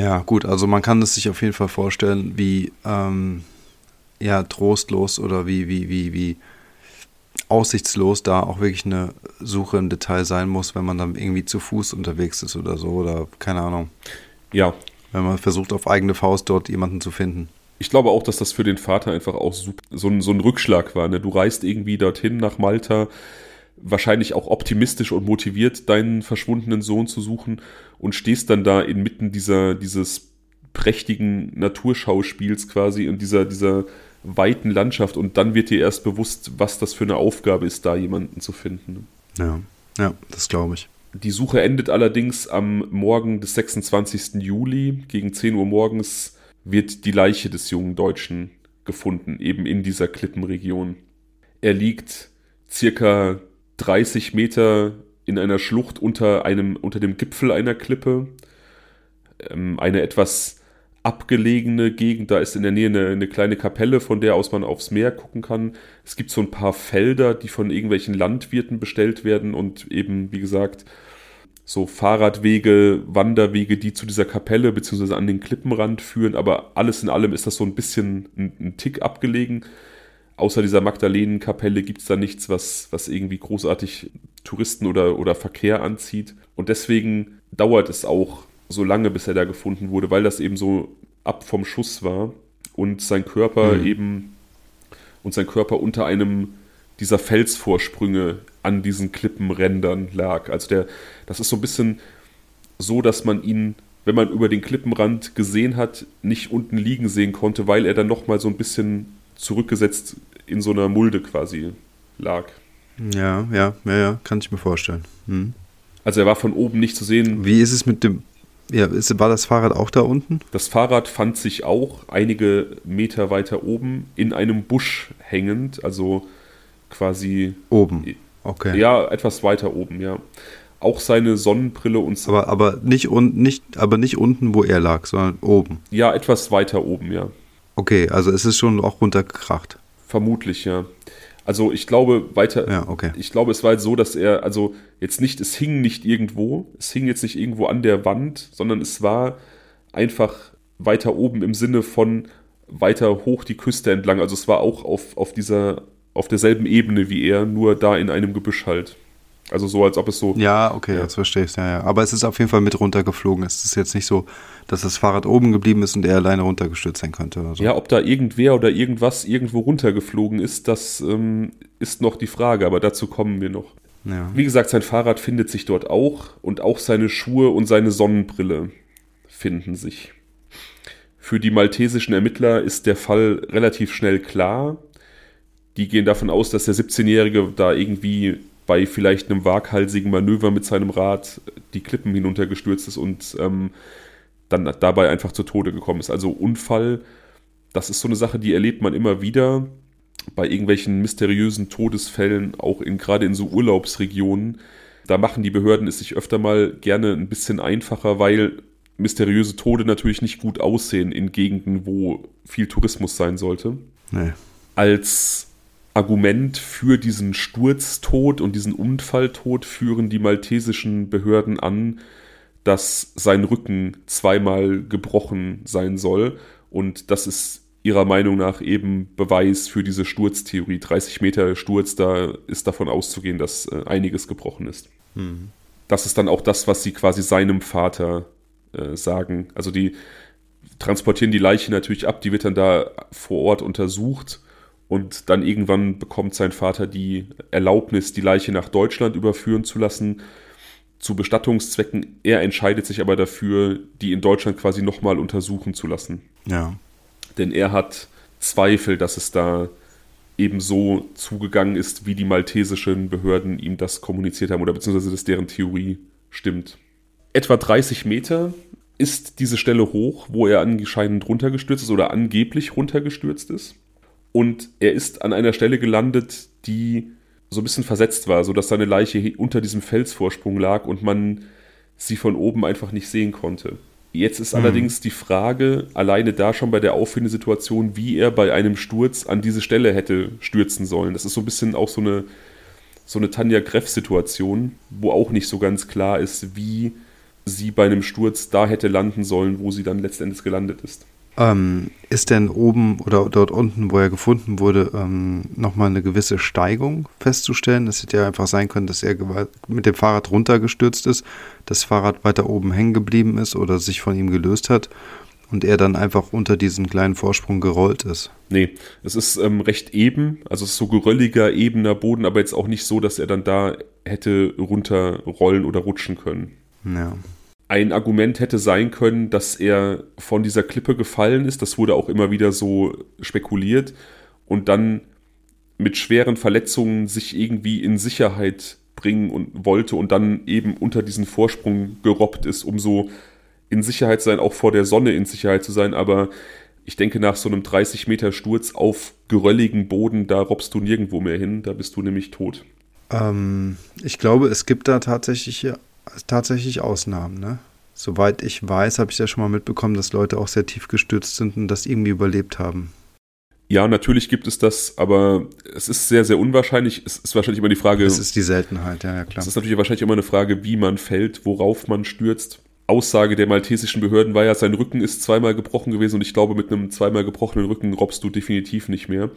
Ja, gut, also man kann es sich auf jeden Fall vorstellen, wie ähm, ja, trostlos oder wie, wie, wie, wie aussichtslos da auch wirklich eine Suche im Detail sein muss, wenn man dann irgendwie zu Fuß unterwegs ist oder so oder keine Ahnung. Ja. Wenn man versucht, auf eigene Faust dort jemanden zu finden. Ich glaube auch, dass das für den Vater einfach auch so, so, ein, so ein Rückschlag war. Ne? Du reist irgendwie dorthin nach Malta, wahrscheinlich auch optimistisch und motiviert, deinen verschwundenen Sohn zu suchen und stehst dann da inmitten dieser, dieses prächtigen Naturschauspiels quasi und dieser, dieser weiten Landschaft und dann wird dir erst bewusst, was das für eine Aufgabe ist, da jemanden zu finden. Ja, ja, das glaube ich. Die Suche endet allerdings am Morgen des 26. Juli. Gegen 10 Uhr morgens wird die Leiche des jungen Deutschen gefunden, eben in dieser Klippenregion. Er liegt circa 30 Meter in einer Schlucht unter, einem, unter dem Gipfel einer Klippe. Ähm, eine etwas abgelegene Gegend, da ist in der Nähe eine, eine, kleine Kapelle, von der aus man aufs Meer gucken kann. Es gibt so ein paar Felder, die von irgendwelchen Landwirten bestellt werden und eben, wie gesagt, so Fahrradwege, Wanderwege, die zu dieser Kapelle bzw. an den Klippenrand führen. Aber alles in allem ist das so ein bisschen ein, ein Tick abgelegen. Außer dieser Magdalenenkapelle gibt es da nichts, was, was irgendwie großartig Touristen oder, oder Verkehr anzieht. Und deswegen dauert es auch so lange, bis er da gefunden wurde, weil das eben so ab vom Schuss war und sein Körper mhm. eben und sein Körper unter einem dieser Felsvorsprünge an diesen Klippenrändern lag. Also der, das ist so ein bisschen so, dass man ihn, wenn man über den Klippenrand gesehen hat, nicht unten liegen sehen konnte, weil er dann nochmal so ein bisschen zurückgesetzt in so einer Mulde quasi lag. Ja, ja, ja, ja, kann ich mir vorstellen. Hm. Also er war von oben nicht zu sehen. Wie ist es mit dem, ja, ist, war das Fahrrad auch da unten? Das Fahrrad fand sich auch einige Meter weiter oben in einem Busch hängend, also quasi. Oben. Okay. Ja, etwas weiter oben, ja. Auch seine Sonnenbrille und so. Aber, aber, nicht, un, nicht, aber nicht unten, wo er lag, sondern oben. Ja, etwas weiter oben, ja. Okay, also es ist schon auch runtergekracht. Vermutlich, ja. Also ich glaube weiter, ja, okay. ich glaube, es war halt so, dass er, also jetzt nicht, es hing nicht irgendwo, es hing jetzt nicht irgendwo an der Wand, sondern es war einfach weiter oben im Sinne von weiter hoch die Küste entlang. Also es war auch auf, auf dieser, auf derselben Ebene wie er, nur da in einem Gebüsch halt. Also so, als ob es so. Ja, okay, ja. jetzt verstehe ich es. Ja, ja. Aber es ist auf jeden Fall mit runtergeflogen. Es ist jetzt nicht so, dass das Fahrrad oben geblieben ist und er alleine runtergestürzt sein könnte. Oder so. Ja, ob da irgendwer oder irgendwas irgendwo runtergeflogen ist, das ähm, ist noch die Frage, aber dazu kommen wir noch. Ja. Wie gesagt, sein Fahrrad findet sich dort auch und auch seine Schuhe und seine Sonnenbrille finden sich. Für die maltesischen Ermittler ist der Fall relativ schnell klar. Die gehen davon aus, dass der 17-Jährige da irgendwie bei vielleicht einem waghalsigen Manöver mit seinem Rad die Klippen hinuntergestürzt ist und ähm, dann dabei einfach zu Tode gekommen ist. Also Unfall, das ist so eine Sache, die erlebt man immer wieder bei irgendwelchen mysteriösen Todesfällen, auch in, gerade in so Urlaubsregionen. Da machen die Behörden es sich öfter mal gerne ein bisschen einfacher, weil mysteriöse Tode natürlich nicht gut aussehen in Gegenden, wo viel Tourismus sein sollte. Nee. Als Argument für diesen Sturztod und diesen Unfalltod führen die maltesischen Behörden an, dass sein Rücken zweimal gebrochen sein soll. Und das ist ihrer Meinung nach eben Beweis für diese Sturztheorie. 30 Meter Sturz, da ist davon auszugehen, dass äh, einiges gebrochen ist. Mhm. Das ist dann auch das, was sie quasi seinem Vater äh, sagen. Also die transportieren die Leiche natürlich ab, die wird dann da vor Ort untersucht und dann irgendwann bekommt sein Vater die Erlaubnis, die Leiche nach Deutschland überführen zu lassen, zu Bestattungszwecken. Er entscheidet sich aber dafür, die in Deutschland quasi nochmal untersuchen zu lassen. Ja. Denn er hat Zweifel, dass es da eben so zugegangen ist, wie die maltesischen Behörden ihm das kommuniziert haben oder beziehungsweise dass deren Theorie stimmt. Etwa 30 Meter ist diese Stelle hoch, wo er anscheinend runtergestürzt ist oder angeblich runtergestürzt ist. Und er ist an einer Stelle gelandet, die so ein bisschen versetzt war, sodass seine Leiche unter diesem Felsvorsprung lag und man sie von oben einfach nicht sehen konnte. Jetzt ist mhm. allerdings die Frage, alleine da schon bei der Auffindesituation, wie er bei einem Sturz an diese Stelle hätte stürzen sollen. Das ist so ein bisschen auch so eine, so eine Tanja Greff-Situation, wo auch nicht so ganz klar ist, wie sie bei einem Sturz da hätte landen sollen, wo sie dann letztendlich gelandet ist. Ähm, ist denn oben oder dort unten, wo er gefunden wurde, ähm, nochmal eine gewisse Steigung festzustellen? Es hätte ja einfach sein können, dass er mit dem Fahrrad runtergestürzt ist, das Fahrrad weiter oben hängen geblieben ist oder sich von ihm gelöst hat und er dann einfach unter diesen kleinen Vorsprung gerollt ist. Nee, es ist ähm, recht eben, also es ist so gerölliger, ebener Boden, aber jetzt auch nicht so, dass er dann da hätte runterrollen oder rutschen können. Ja. Ein Argument hätte sein können, dass er von dieser Klippe gefallen ist. Das wurde auch immer wieder so spekuliert. Und dann mit schweren Verletzungen sich irgendwie in Sicherheit bringen und wollte und dann eben unter diesen Vorsprung gerobbt ist, um so in Sicherheit zu sein, auch vor der Sonne in Sicherheit zu sein. Aber ich denke, nach so einem 30 Meter Sturz auf gerölligen Boden, da robbst du nirgendwo mehr hin, da bist du nämlich tot. Ähm, ich glaube, es gibt da tatsächlich tatsächlich Ausnahmen, ne? Soweit ich weiß, habe ich ja schon mal mitbekommen, dass Leute auch sehr tief gestürzt sind und das irgendwie überlebt haben. Ja, natürlich gibt es das, aber es ist sehr, sehr unwahrscheinlich. Es ist wahrscheinlich immer die Frage. Es ist die Seltenheit, ja, ja klar. Es ist natürlich wahrscheinlich immer eine Frage, wie man fällt, worauf man stürzt. Aussage der maltesischen Behörden war ja, sein Rücken ist zweimal gebrochen gewesen und ich glaube, mit einem zweimal gebrochenen Rücken robbst du definitiv nicht mehr.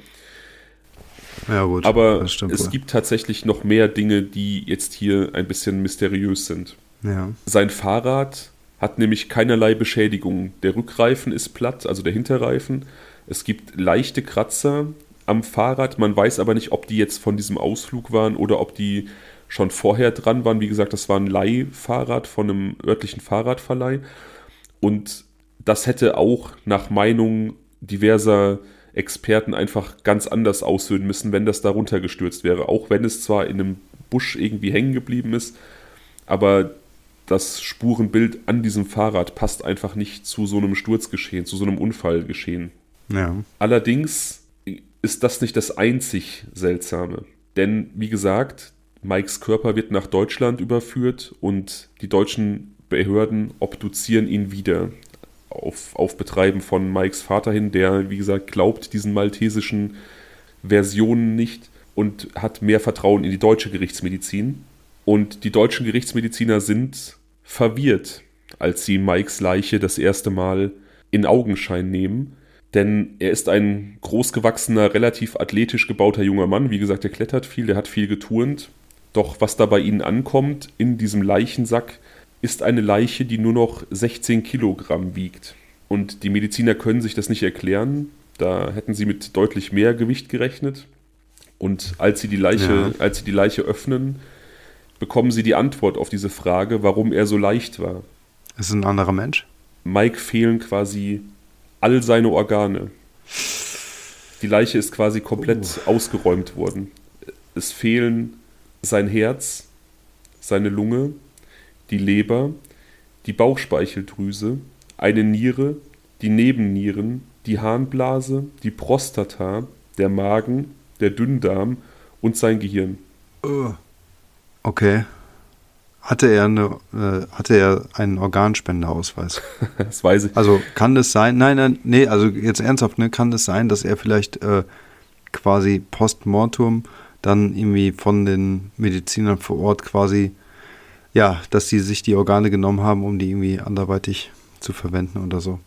Ja, gut. Aber stimmt es wohl. gibt tatsächlich noch mehr Dinge, die jetzt hier ein bisschen mysteriös sind. Ja. Sein Fahrrad hat nämlich keinerlei Beschädigung. Der Rückreifen ist platt, also der Hinterreifen. Es gibt leichte Kratzer am Fahrrad. Man weiß aber nicht, ob die jetzt von diesem Ausflug waren oder ob die schon vorher dran waren. Wie gesagt, das war ein Leihfahrrad von einem örtlichen Fahrradverleih. Und das hätte auch nach Meinung diverser Experten einfach ganz anders aussehen müssen, wenn das da runtergestürzt wäre. Auch wenn es zwar in einem Busch irgendwie hängen geblieben ist, aber das Spurenbild an diesem Fahrrad passt einfach nicht zu so einem Sturzgeschehen, zu so einem Unfallgeschehen. Ja. Allerdings ist das nicht das einzig Seltsame. Denn, wie gesagt, Mikes Körper wird nach Deutschland überführt und die deutschen Behörden obduzieren ihn wieder auf, auf Betreiben von Mikes Vater hin, der, wie gesagt, glaubt diesen maltesischen Versionen nicht und hat mehr Vertrauen in die deutsche Gerichtsmedizin. Und die deutschen Gerichtsmediziner sind verwirrt, als sie Mikes Leiche das erste Mal in Augenschein nehmen. Denn er ist ein großgewachsener, relativ athletisch gebauter junger Mann. Wie gesagt, er klettert viel, der hat viel geturnt. Doch was da bei ihnen ankommt, in diesem Leichensack, ist eine Leiche, die nur noch 16 Kilogramm wiegt. Und die Mediziner können sich das nicht erklären. Da hätten sie mit deutlich mehr Gewicht gerechnet. Und als sie die Leiche, Ja. als sie die Leiche öffnen, bekommen sie die Antwort auf diese Frage, warum er so leicht war. Ist ein anderer Mensch? Mike fehlen quasi all seine Organe. Die Leiche ist quasi komplett ausgeräumt worden. Es fehlen sein Herz, seine Lunge, die Leber, die Bauchspeicheldrüse, eine Niere, die Nebennieren, die Harnblase, die Prostata, der Magen, der Dünndarm und sein Gehirn. Okay. Hatte er, eine, äh, hatte er einen Organspenderausweis? Das weiß ich. Also kann das sein? Nein, nein, nee, also jetzt ernsthaft, ne, kann das sein, dass er vielleicht äh, quasi postmortem dann irgendwie von den Medizinern vor Ort quasi, ja, dass sie sich die Organe genommen haben, um die irgendwie anderweitig zu verwenden oder so.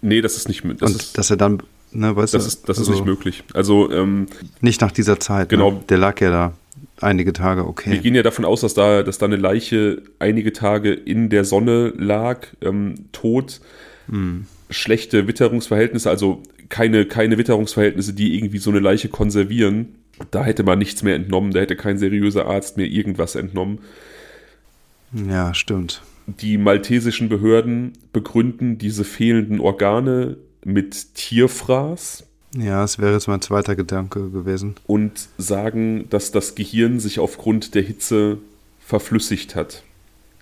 Nee, das ist nicht mö- das Und ist, dass er dann, ne, weißt das du, ist, das ist also nicht möglich. Also ähm, Nicht nach dieser Zeit. Genau. Ne? Der lag ja da einige Tage, Wir okay. gehen ja davon aus, dass da, dass da eine Leiche einige Tage in der Sonne lag, ähm, tot, Hm. schlechte Witterungsverhältnisse, also keine, keine Witterungsverhältnisse, die irgendwie so eine Leiche konservieren. Da hätte man nichts mehr entnommen, da hätte kein seriöser Arzt mehr irgendwas entnommen. Ja, stimmt. Die maltesischen Behörden begründen diese fehlenden Organe mit Tierfraß Ja, es wäre jetzt mein zweiter Gedanke gewesen. und sagen, dass das Gehirn sich aufgrund der Hitze verflüssigt hat.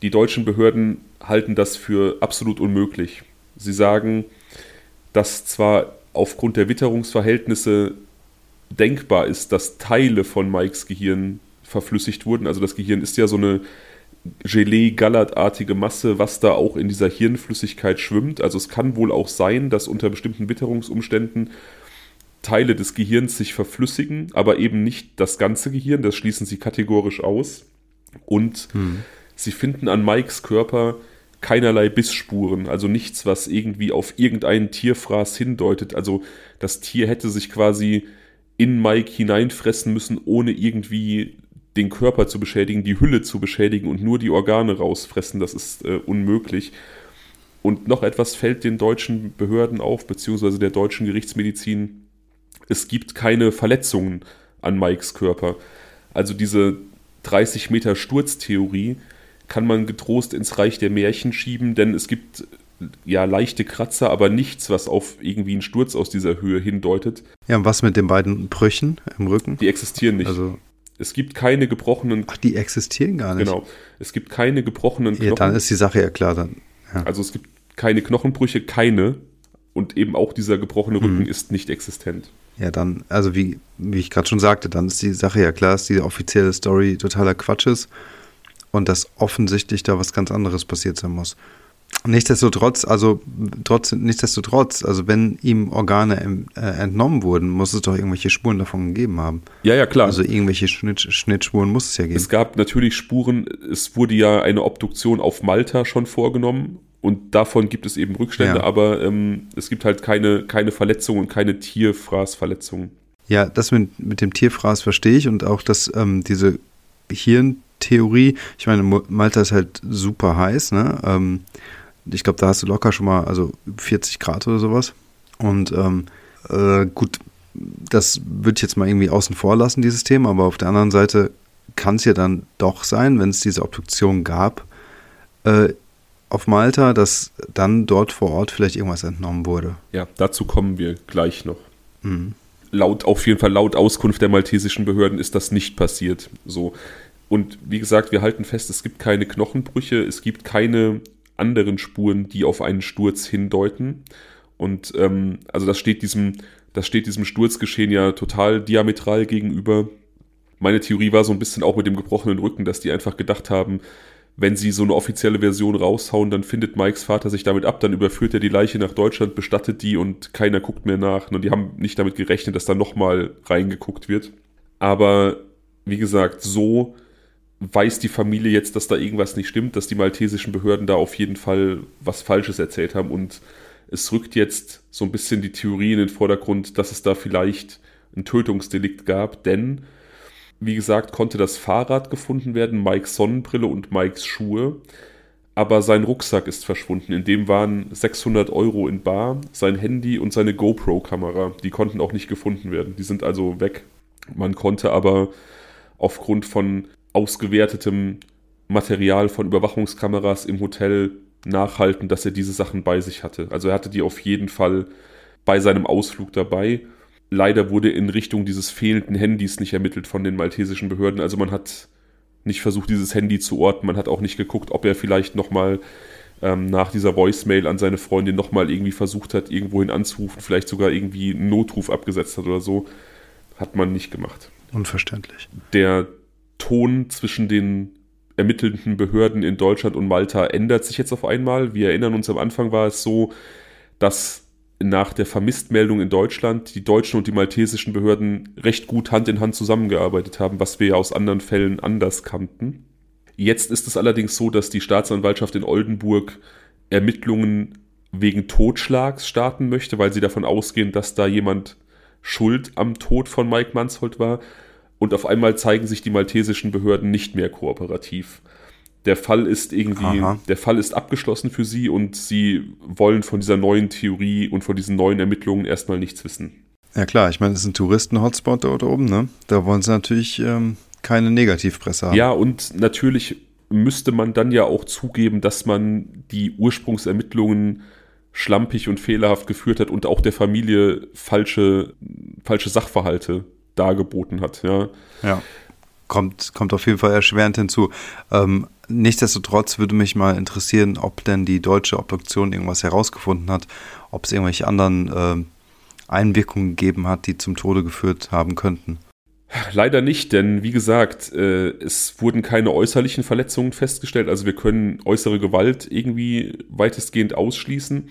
Die deutschen Behörden halten das für absolut unmöglich. Sie sagen, dass zwar aufgrund der Witterungsverhältnisse denkbar ist, dass Teile von Mikes Gehirn verflüssigt wurden. Also das Gehirn ist ja so eine Gelee-Gallertartige Masse, was da auch in dieser Hirnflüssigkeit schwimmt. Also es kann wohl auch sein, dass unter bestimmten Witterungsumständen Teile des Gehirns sich verflüssigen, aber eben nicht das ganze Gehirn, das schließen sie kategorisch aus. Und sie finden an Mikes Körper keinerlei Bissspuren, also nichts, was irgendwie auf irgendeinen Tierfraß hindeutet. Also das Tier hätte sich quasi in Mike hineinfressen müssen, ohne irgendwie den Körper zu beschädigen, die Hülle zu beschädigen und nur die Organe rausfressen. Das ist äh, unmöglich. Und noch etwas fällt den deutschen Behörden auf, beziehungsweise der deutschen Gerichtsmedizin. Es gibt keine Verletzungen an Mikes Körper. Also diese 30 Meter Sturztheorie kann man getrost ins Reich der Märchen schieben, denn es gibt ja leichte Kratzer, aber nichts, was auf irgendwie einen Sturz aus dieser Höhe hindeutet. Ja, und was mit den beiden Brüchen im Rücken? Die existieren nicht. Also, es gibt keine gebrochenen, ach, die existieren gar nicht. genau, es gibt keine gebrochenen Ja, dann ist die Sache ja klar dann. Ja. Also es gibt keine Knochenbrüche, keine. Und eben auch dieser gebrochene Mhm. Rücken ist nicht existent. Ja, dann, also wie, wie ich gerade schon sagte, dann ist die Sache ja klar, dass die offizielle Story totaler Quatsch ist und dass offensichtlich da was ganz anderes passiert sein muss. Nichtsdestotrotz, also trotz, nichtsdestotrotz, also wenn ihm Organe em- äh, entnommen wurden, muss es doch irgendwelche Spuren davon gegeben haben. Ja, ja, klar. Also irgendwelche Schnitt, Schnittspuren muss es ja geben. es gab natürlich Spuren. Es wurde ja eine Obduktion auf Malta schon vorgenommen. Und davon gibt es eben Rückstände, Ja. aber ähm, es gibt halt keine, keine Verletzungen und keine Tierfraßverletzungen. Ja, das mit, mit dem Tierfraß verstehe ich und auch, dass ähm, diese Hirntheorie, ich meine, Malta ist halt super heiß, ne? Ähm, ich glaube, da hast du locker schon mal, also 40 Grad oder sowas. Und ähm, äh, gut, das würde ich jetzt mal irgendwie außen vor lassen, dieses Thema, aber auf der anderen Seite kann es ja dann doch sein, wenn es diese Obduktion gab äh, auf Malta, dass dann dort vor Ort vielleicht irgendwas entnommen wurde. Ja, dazu kommen wir gleich noch. Mhm. Laut, auf jeden Fall laut Auskunft der maltesischen Behörden ist das nicht passiert. So. Und wie gesagt, wir halten fest, es gibt keine Knochenbrüche, es gibt keine anderen Spuren, die auf einen Sturz hindeuten. Und ähm, also das steht diesem, das steht diesem Sturzgeschehen ja total diametral gegenüber. Meine Theorie war so ein bisschen auch mit dem gebrochenen Rücken, dass die einfach gedacht haben, wenn sie so eine offizielle Version raushauen, dann findet Mikes Vater sich damit ab, dann überführt er die Leiche nach Deutschland, bestattet die und keiner guckt mehr nach. Und die haben nicht damit gerechnet, dass da nochmal reingeguckt wird. Aber wie gesagt, so weiß die Familie jetzt, dass da irgendwas nicht stimmt, dass die maltesischen Behörden da auf jeden Fall was Falsches erzählt haben und es rückt jetzt so ein bisschen die Theorie in den Vordergrund, dass es da vielleicht ein Tötungsdelikt gab, denn wie gesagt, konnte das Fahrrad gefunden werden, Mikes Sonnenbrille und Mikes Schuhe, aber sein Rucksack ist verschwunden. In dem waren 600 Euro in Bar, sein Handy und seine GoPro-Kamera. Die konnten auch nicht gefunden werden. Die sind also weg. Man konnte aber aufgrund von ausgewertetem Material von Überwachungskameras im Hotel nachhalten, dass er diese Sachen bei sich hatte. Also er hatte die auf jeden Fall bei seinem Ausflug dabei. Leider wurde in Richtung dieses fehlenden Handys nicht ermittelt von den maltesischen Behörden. Also man hat nicht versucht, dieses Handy zu orten. Man hat auch nicht geguckt, ob er vielleicht nochmal ähm, nach dieser Voicemail an seine Freundin nochmal irgendwie versucht hat, irgendwohin anzurufen, vielleicht sogar irgendwie einen Notruf abgesetzt hat oder so. Hat man nicht gemacht. Unverständlich. Der Ton zwischen den ermittelnden Behörden in Deutschland und Malta ändert sich jetzt auf einmal. Wir erinnern uns, am Anfang war es so, dass nach der Vermisstmeldung in Deutschland die deutschen und die maltesischen Behörden recht gut Hand in Hand zusammengearbeitet haben, was wir ja aus anderen Fällen anders kannten. Jetzt ist es allerdings so, dass die Staatsanwaltschaft in Oldenburg Ermittlungen wegen Totschlags starten möchte, weil sie davon ausgehen, dass da jemand schuld am Tod von Mike Manshold war und auf einmal zeigen sich die maltesischen Behörden nicht mehr kooperativ. Der Fall ist irgendwie, Aha. der Fall ist abgeschlossen für sie und sie wollen von dieser neuen Theorie und von diesen neuen Ermittlungen erstmal nichts wissen. Ja klar, ich meine, es ist ein Touristen-Hotspot dort oben, ne? Da wollen sie natürlich ähm, keine Negativpresse haben. Ja, und natürlich müsste man dann ja auch zugeben, dass man die Ursprungsermittlungen schlampig und fehlerhaft geführt hat und auch der Familie falsche, falsche Sachverhalte dargeboten hat. Ja. ja. Kommt, kommt auf jeden Fall erschwerend hinzu. Ähm, nichtsdestotrotz würde mich mal interessieren, ob denn die deutsche Obduktion irgendwas herausgefunden hat, ob es irgendwelche anderen äh, Einwirkungen gegeben hat, die zum Tode geführt haben könnten. Leider nicht, denn wie gesagt, äh, es wurden keine äußerlichen Verletzungen festgestellt. Also wir können äußere Gewalt irgendwie weitestgehend ausschließen.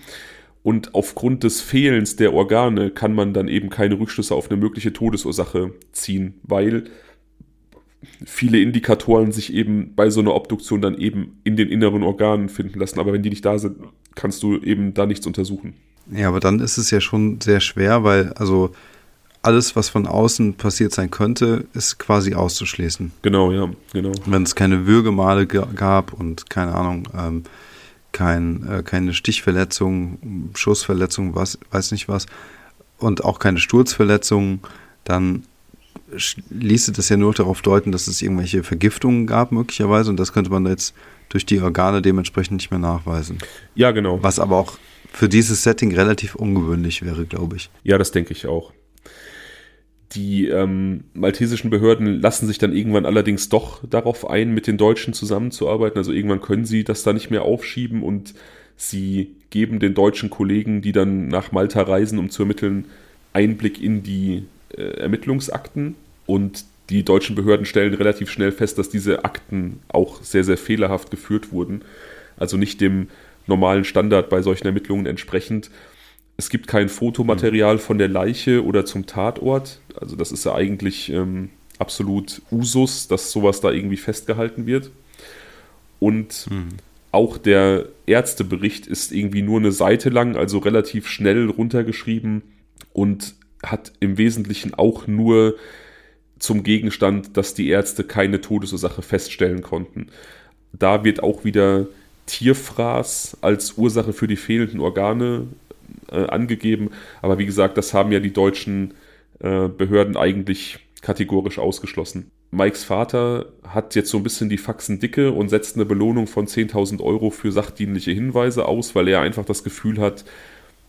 Und aufgrund des Fehlens der Organe kann man dann eben keine Rückschlüsse auf eine mögliche Todesursache ziehen, weil viele Indikatoren sich eben bei so einer Obduktion dann eben in den inneren Organen finden lassen. Aber wenn die nicht da sind, kannst du eben da nichts untersuchen. Ja, aber dann ist es ja schon sehr schwer, weil also alles, was von außen passiert sein könnte, ist quasi auszuschließen. Genau, ja, genau. Wenn es keine Würgemale gab und keine Ahnung, ähm, kein, äh, keine Stichverletzung, Schussverletzung, was, weiß nicht was, und auch keine Sturzverletzung, dann ließe das ja nur darauf deuten, dass es irgendwelche Vergiftungen gab, möglicherweise, und das könnte man jetzt durch die Organe dementsprechend nicht mehr nachweisen. Ja, genau. Was aber auch für dieses Setting relativ ungewöhnlich wäre, glaube ich. Ja, das denke ich auch. Die ähm, maltesischen Behörden lassen sich dann irgendwann allerdings doch darauf ein, mit den Deutschen zusammenzuarbeiten. Also irgendwann können sie das da nicht mehr aufschieben und sie geben den deutschen Kollegen, die dann nach Malta reisen, um zu ermitteln, Einblick in die äh, Ermittlungsakten. Und die deutschen Behörden stellen relativ schnell fest, dass diese Akten auch sehr, sehr fehlerhaft geführt wurden. Also nicht dem normalen Standard bei solchen Ermittlungen entsprechend. Es gibt kein Fotomaterial von der Leiche oder zum Tatort. Also das ist ja eigentlich ähm, absolut Usus, dass sowas da irgendwie festgehalten wird. Und mhm. auch der Ärztebericht ist irgendwie nur eine Seite lang, also relativ schnell runtergeschrieben und hat im Wesentlichen auch nur zum Gegenstand, dass die Ärzte keine Todesursache feststellen konnten. Da wird auch wieder Tierfraß als Ursache für die fehlenden Organe äh, angegeben. Aber wie gesagt, das haben ja die deutschen äh, Behörden eigentlich kategorisch ausgeschlossen. Mikes Vater hat jetzt so ein bisschen die Faxen dicke und setzt eine Belohnung von 10.000 Euro für sachdienliche Hinweise aus, weil er einfach das Gefühl hat,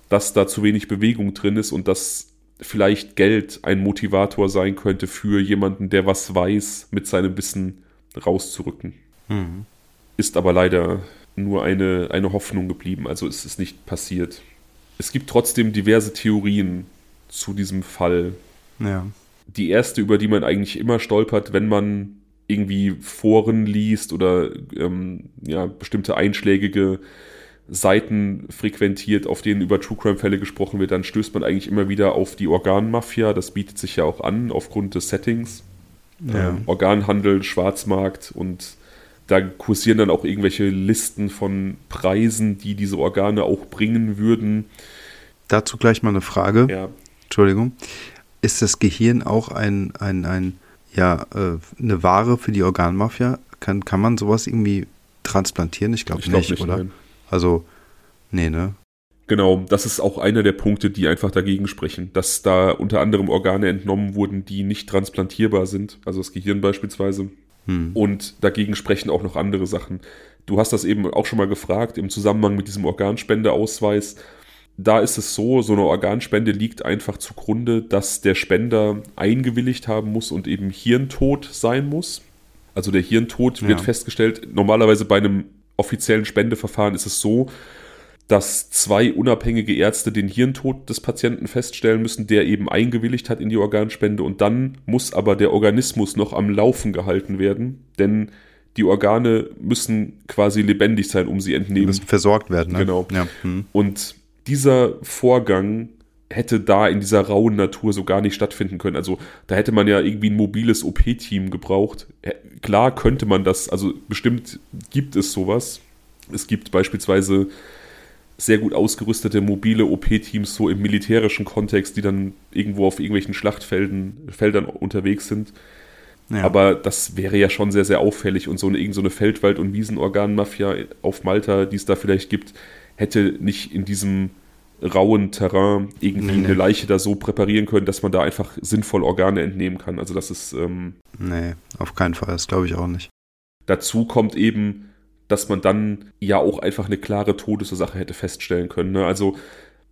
dass da zu wenig Bewegung drin ist und dass vielleicht Geld ein Motivator sein könnte für jemanden, der was weiß, mit seinem Wissen rauszurücken. Mhm. Ist aber leider nur eine, eine Hoffnung geblieben, also ist es nicht passiert. Es gibt trotzdem diverse Theorien zu diesem Fall. Ja. Die erste, über die man eigentlich immer stolpert, wenn man irgendwie Foren liest oder ähm, ja, bestimmte einschlägige Seiten frequentiert, auf denen über True Crime-Fälle gesprochen wird, dann stößt man eigentlich immer wieder auf die Organmafia. Das bietet sich ja auch an aufgrund des Settings. Ja. Ähm, Organhandel, Schwarzmarkt und da kursieren dann auch irgendwelche Listen von Preisen, die diese Organe auch bringen würden. Dazu gleich mal eine Frage. Ja. Entschuldigung. Ist das Gehirn auch ein, ein, ein ja, äh, eine Ware für die Organmafia? Kann, kann man sowas irgendwie transplantieren? Ich glaube glaub nicht, nicht, oder? Nein. Also, nee, ne? Genau, das ist auch einer der Punkte, die einfach dagegen sprechen, dass da unter anderem Organe entnommen wurden, die nicht transplantierbar sind, also das Gehirn beispielsweise. Hm. Und dagegen sprechen auch noch andere Sachen. Du hast das eben auch schon mal gefragt im Zusammenhang mit diesem Organspendeausweis. Da ist es so, so eine Organspende liegt einfach zugrunde, dass der Spender eingewilligt haben muss und eben hirntot sein muss. Also der Hirntod wird festgestellt, normalerweise bei einem offiziellen Spendeverfahren ist es so, dass zwei unabhängige Ärzte den Hirntod des Patienten feststellen müssen, der eben eingewilligt hat in die Organspende und dann muss aber der Organismus noch am Laufen gehalten werden, denn die Organe müssen quasi lebendig sein, um sie entnehmen. Die müssen versorgt werden. Ne? Genau. Ja. Hm. Und dieser Vorgang hätte da in dieser rauen Natur so gar nicht stattfinden können. Also da hätte man ja irgendwie ein mobiles OP-Team gebraucht. Klar könnte man das, also bestimmt gibt es sowas. Es gibt beispielsweise sehr gut ausgerüstete mobile OP-Teams so im militärischen Kontext, die dann irgendwo auf irgendwelchen Schlachtfeldern Feldern unterwegs sind. Ja. Aber das wäre ja schon sehr, sehr auffällig und so eine, irgend so eine Feldwald- und Wiesenorganmafia auf Malta, die es da vielleicht gibt, hätte nicht in diesem rauen Terrain irgendwie nee, eine Leiche da so präparieren können, dass man da einfach sinnvoll Organe entnehmen kann. Also das ist. Ähm, nee, auf keinen Fall. Das glaube ich auch nicht. Dazu kommt eben, dass man dann ja auch einfach eine klare Todesursache hätte feststellen können. Ne? Also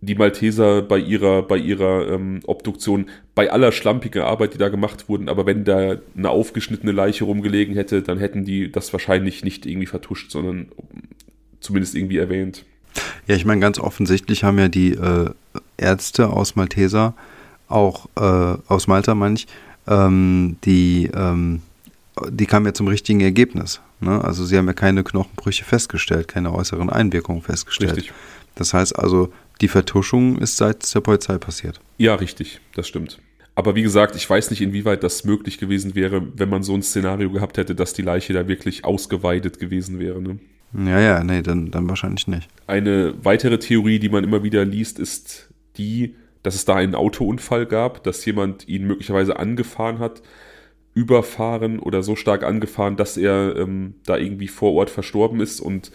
die Malteser bei ihrer, bei ihrer ähm, Obduktion, bei aller schlampigen Arbeit, die da gemacht wurden, aber wenn da eine aufgeschnittene Leiche rumgelegen hätte, dann hätten die das wahrscheinlich nicht irgendwie vertuscht, sondern zumindest irgendwie erwähnt. Ja, ich meine, ganz offensichtlich haben ja die äh, Ärzte aus Malteser, auch äh, aus Malta, meine ich, ähm, die, ähm, die kamen ja zum richtigen Ergebnis. Ne? Also sie haben ja keine Knochenbrüche festgestellt, keine äußeren Einwirkungen festgestellt. Richtig. Das heißt also, die Vertuschung ist seit der Polizei passiert. Ja, richtig, das stimmt. Aber wie gesagt, ich weiß nicht, inwieweit das möglich gewesen wäre, wenn man so ein Szenario gehabt hätte, dass die Leiche da wirklich ausgeweidet gewesen wäre. Ne? Ja, ja, nee, dann, dann wahrscheinlich nicht. Eine weitere Theorie, die man immer wieder liest, ist die, dass es da einen Autounfall gab, dass jemand ihn möglicherweise angefahren hat, überfahren oder so stark angefahren, dass er ähm, da irgendwie vor Ort verstorben ist und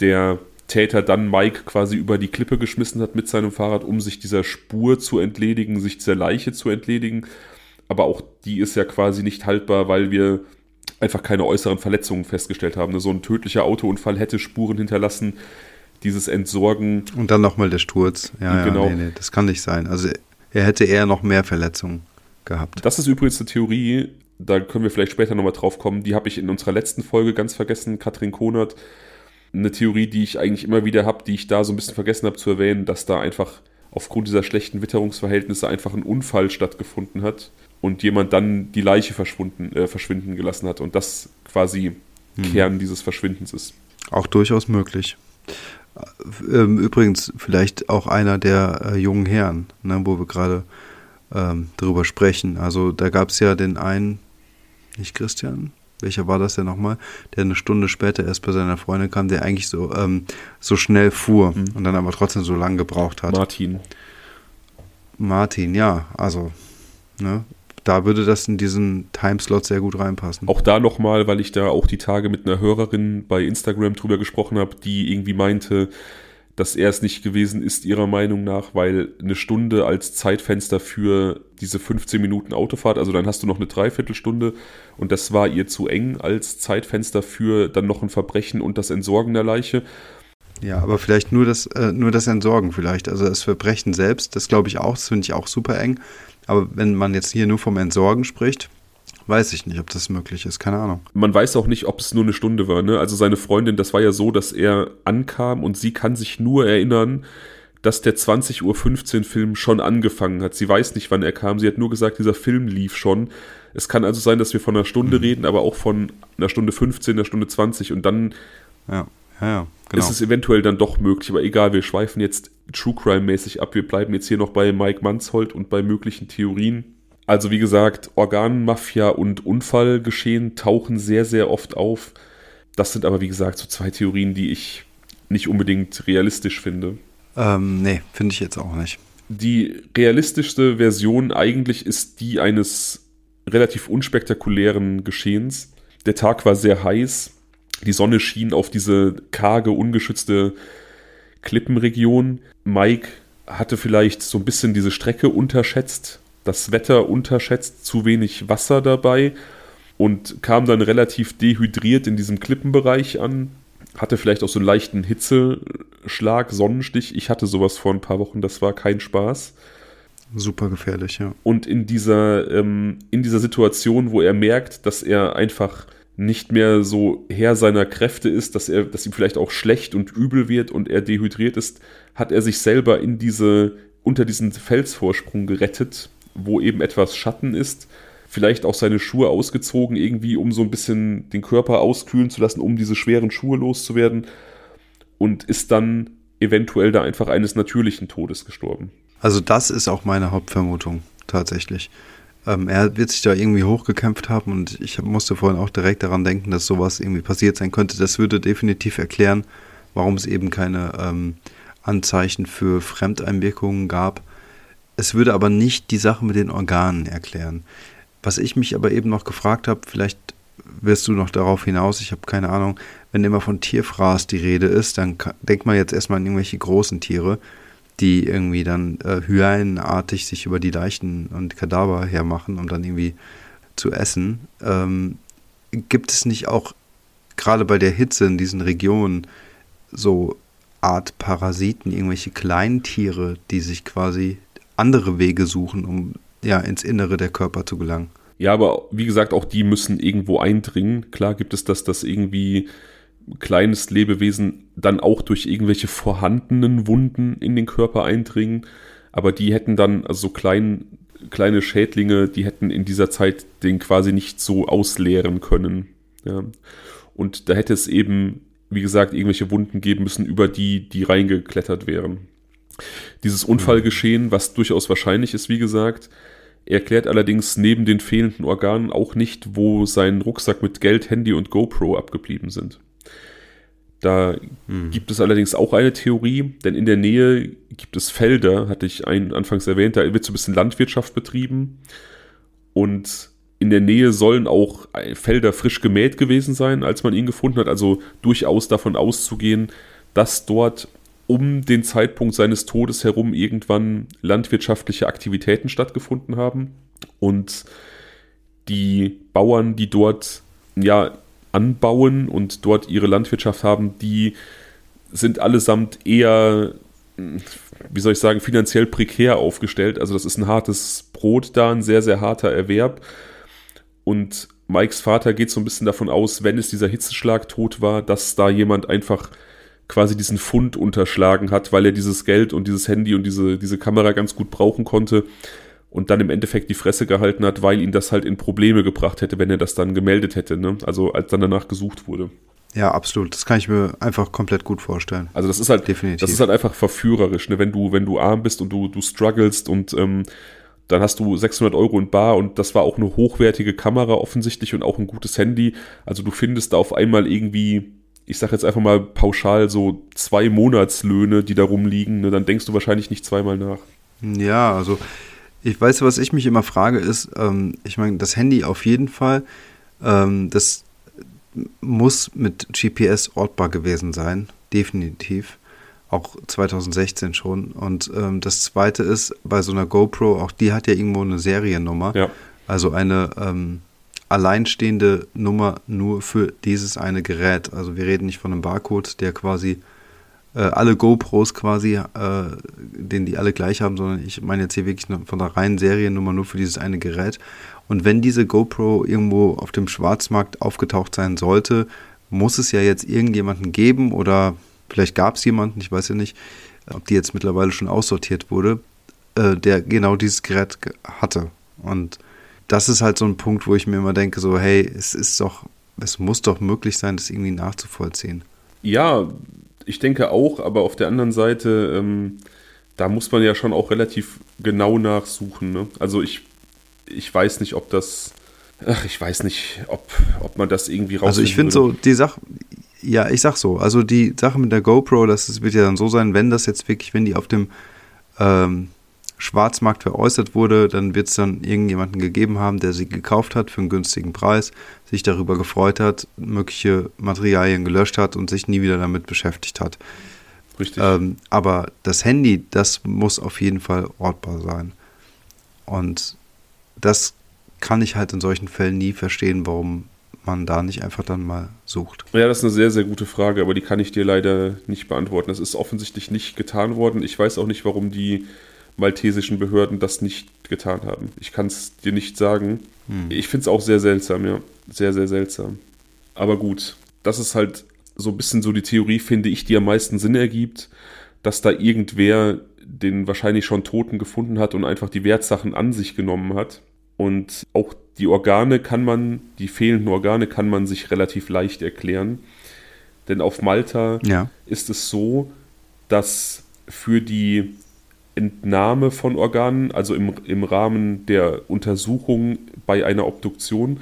der Täter dann Mike quasi über die Klippe geschmissen hat mit seinem Fahrrad, um sich dieser Spur zu entledigen, sich dieser Leiche zu entledigen. Aber auch die ist ja quasi nicht haltbar, weil wir einfach keine äußeren Verletzungen festgestellt haben. So ein tödlicher Autounfall hätte Spuren hinterlassen. Dieses Entsorgen. Und dann nochmal der Sturz. Ja, genau. Ja, nee, nee, das kann nicht sein. Also er hätte eher noch mehr Verletzungen gehabt. Das ist übrigens eine Theorie, da können wir vielleicht später nochmal drauf kommen. Die habe ich in unserer letzten Folge ganz vergessen, Katrin Konert. Eine Theorie, die ich eigentlich immer wieder habe, die ich da so ein bisschen vergessen habe zu erwähnen, dass da einfach aufgrund dieser schlechten Witterungsverhältnisse einfach ein Unfall stattgefunden hat und jemand dann die Leiche verschwunden, äh, verschwinden gelassen hat und das quasi hm. Kern dieses Verschwindens ist. Auch durchaus möglich. Ähm, übrigens vielleicht auch einer der äh, jungen Herren, ne, wo wir gerade ähm, drüber sprechen. Also da gab es ja den einen, nicht Christian, welcher war das denn nochmal, der eine Stunde später erst bei seiner Freundin kam, der eigentlich so, ähm, so schnell fuhr mhm. und dann aber trotzdem so lange gebraucht hat. Martin. Martin, ja, also, ne, da würde das in diesen Timeslot sehr gut reinpassen. Auch da nochmal, weil ich da auch die Tage mit einer Hörerin bei Instagram drüber gesprochen habe, die irgendwie meinte, dass er es nicht gewesen ist, ihrer Meinung nach, weil eine Stunde als Zeitfenster für diese 15 Minuten Autofahrt, also dann hast du noch eine Dreiviertelstunde und das war ihr zu eng als Zeitfenster für dann noch ein Verbrechen und das Entsorgen der Leiche. Ja, aber vielleicht nur das, äh, nur das Entsorgen vielleicht. Also das Verbrechen selbst, das glaube ich auch, das finde ich auch super eng. Aber wenn man jetzt hier nur vom Entsorgen spricht, weiß ich nicht, ob das möglich ist. Keine Ahnung. Man weiß auch nicht, ob es nur eine Stunde war. Ne? Also seine Freundin, das war ja so, dass er ankam und sie kann sich nur erinnern, dass der 20.15 Uhr Film schon angefangen hat. Sie weiß nicht, wann er kam. Sie hat nur gesagt, dieser Film lief schon. Es kann also sein, dass wir von einer Stunde mhm. reden, aber auch von einer Stunde 15, einer Stunde 20 und dann ja, ja, ja, genau. ist es eventuell dann doch möglich. Aber egal, wir schweifen jetzt True Crime-mäßig ab. Wir bleiben jetzt hier noch bei Mike Manshold und bei möglichen Theorien. Also wie gesagt, Organmafia und Unfallgeschehen tauchen sehr, sehr oft auf. Das sind aber wie gesagt so zwei Theorien, die ich nicht unbedingt realistisch finde. Ähm, nee, finde ich jetzt auch nicht. Die realistischste Version eigentlich ist die eines relativ unspektakulären Geschehens. Der Tag war sehr heiß. Die Sonne schien auf diese karge, ungeschützte Klippenregion. Mike hatte vielleicht so ein bisschen diese Strecke unterschätzt das Wetter unterschätzt, zu wenig Wasser dabei und kam dann relativ dehydriert in diesem Klippenbereich an. Hatte vielleicht auch so einen leichten Hitzeschlag, Sonnenstich. Ich hatte sowas vor ein paar Wochen, das war kein Spaß. Super gefährlich, ja. Und in dieser, ähm, in dieser Situation, wo er merkt, dass er einfach nicht mehr so Herr seiner Kräfte ist, dass er, dass ihm vielleicht auch schlecht und übel wird und er dehydriert ist, hat er sich selber in diese, unter diesen Felsvorsprung gerettet wo eben etwas Schatten ist. Vielleicht auch seine Schuhe ausgezogen, irgendwie, um so ein bisschen den Körper auskühlen zu lassen, um diese schweren Schuhe loszuwerden. Und ist dann eventuell da einfach eines natürlichen Todes gestorben. Also, das ist auch meine Hauptvermutung, tatsächlich. Ähm, er wird sich da irgendwie hochgekämpft haben und ich musste vorhin auch direkt daran denken, dass sowas irgendwie passiert sein könnte. Das würde definitiv erklären, warum es eben keine ähm, Anzeichen für Fremdeinwirkungen gab es würde aber nicht die Sache mit den Organen erklären. Was ich mich aber eben noch gefragt habe, vielleicht wirst du noch darauf hinaus, ich habe keine Ahnung, wenn immer von Tierfraß die Rede ist, dann denkt man jetzt erstmal an irgendwelche großen Tiere, die irgendwie dann äh, hyänenartig sich über die Leichen und Kadaver hermachen, um dann irgendwie zu essen. Ähm, gibt es nicht auch gerade bei der Hitze in diesen Regionen so Art Parasiten, irgendwelche Kleintiere, die sich quasi andere Wege suchen, um ja ins Innere der Körper zu gelangen. Ja, aber wie gesagt, auch die müssen irgendwo eindringen. Klar gibt es das, dass irgendwie kleines Lebewesen dann auch durch irgendwelche vorhandenen Wunden in den Körper eindringen. Aber die hätten dann, also so klein, kleine Schädlinge, die hätten in dieser Zeit den quasi nicht so ausleeren können. Ja. Und da hätte es eben, wie gesagt, irgendwelche Wunden geben müssen, über die die reingeklettert wären. Dieses Unfallgeschehen, was durchaus wahrscheinlich ist, wie gesagt, erklärt allerdings neben den fehlenden Organen auch nicht, wo sein Rucksack mit Geld, Handy und GoPro abgeblieben sind. Da hm. gibt es allerdings auch eine Theorie, denn in der Nähe gibt es Felder, hatte ich ein, anfangs erwähnt, da wird so ein bisschen Landwirtschaft betrieben und in der Nähe sollen auch Felder frisch gemäht gewesen sein, als man ihn gefunden hat, also durchaus davon auszugehen, dass dort um den Zeitpunkt seines Todes herum irgendwann landwirtschaftliche Aktivitäten stattgefunden haben und die Bauern, die dort ja anbauen und dort ihre Landwirtschaft haben, die sind allesamt eher, wie soll ich sagen, finanziell prekär aufgestellt. Also das ist ein hartes Brot da, ein sehr, sehr harter Erwerb. Und Mikes Vater geht so ein bisschen davon aus, wenn es dieser Hitzeschlag tot war, dass da jemand einfach quasi diesen Fund unterschlagen hat, weil er dieses Geld und dieses Handy und diese, diese Kamera ganz gut brauchen konnte und dann im Endeffekt die Fresse gehalten hat, weil ihn das halt in Probleme gebracht hätte, wenn er das dann gemeldet hätte, ne? also als dann danach gesucht wurde. Ja, absolut. Das kann ich mir einfach komplett gut vorstellen. Also das ist halt, Definitiv. das ist halt einfach verführerisch, ne? wenn du, wenn du arm bist und du, du strugglest und ähm, dann hast du 600 Euro in Bar und das war auch eine hochwertige Kamera offensichtlich und auch ein gutes Handy. Also du findest da auf einmal irgendwie ich sage jetzt einfach mal pauschal so zwei Monatslöhne, die da rumliegen, ne, dann denkst du wahrscheinlich nicht zweimal nach. Ja, also ich weiß, was ich mich immer frage, ist, ähm, ich meine, das Handy auf jeden Fall, ähm, das muss mit GPS ortbar gewesen sein, definitiv. Auch 2016 schon. Und ähm, das zweite ist, bei so einer GoPro, auch die hat ja irgendwo eine Seriennummer. Ja. Also eine ähm, alleinstehende Nummer nur für dieses eine Gerät. Also wir reden nicht von einem Barcode, der quasi äh, alle GoPros quasi, äh, den die alle gleich haben, sondern ich meine jetzt hier wirklich von der reinen Seriennummer nur für dieses eine Gerät. Und wenn diese GoPro irgendwo auf dem Schwarzmarkt aufgetaucht sein sollte, muss es ja jetzt irgendjemanden geben oder vielleicht gab es jemanden, ich weiß ja nicht, ob die jetzt mittlerweile schon aussortiert wurde, äh, der genau dieses Gerät hatte. Und das ist halt so ein Punkt, wo ich mir immer denke, so, hey, es ist doch, es muss doch möglich sein, das irgendwie nachzuvollziehen. Ja, ich denke auch, aber auf der anderen Seite, ähm, da muss man ja schon auch relativ genau nachsuchen. Ne? Also ich, ich weiß nicht, ob das, ach, ich weiß nicht, ob, ob man das irgendwie raus. Also ich finde so, die Sache, ja, ich sag so, also die Sache mit der GoPro, das wird ja dann so sein, wenn das jetzt wirklich, wenn die auf dem ähm, Schwarzmarkt veräußert wurde, dann wird es dann irgendjemanden gegeben haben, der sie gekauft hat für einen günstigen Preis, sich darüber gefreut hat, mögliche Materialien gelöscht hat und sich nie wieder damit beschäftigt hat. Richtig. Ähm, aber das Handy, das muss auf jeden Fall ortbar sein. Und das kann ich halt in solchen Fällen nie verstehen, warum man da nicht einfach dann mal sucht. Ja, das ist eine sehr, sehr gute Frage, aber die kann ich dir leider nicht beantworten. Das ist offensichtlich nicht getan worden. Ich weiß auch nicht, warum die maltesischen Behörden das nicht getan haben. Ich kann es dir nicht sagen. Hm. Ich finde es auch sehr seltsam, ja. Sehr, sehr seltsam. Aber gut, das ist halt so ein bisschen so die Theorie, finde ich, die am meisten Sinn ergibt, dass da irgendwer den wahrscheinlich schon Toten gefunden hat und einfach die Wertsachen an sich genommen hat. Und auch die Organe kann man, die fehlenden Organe kann man sich relativ leicht erklären. Denn auf Malta ja. ist es so, dass für die Entnahme von Organen, also im, im Rahmen der Untersuchung bei einer Obduktion,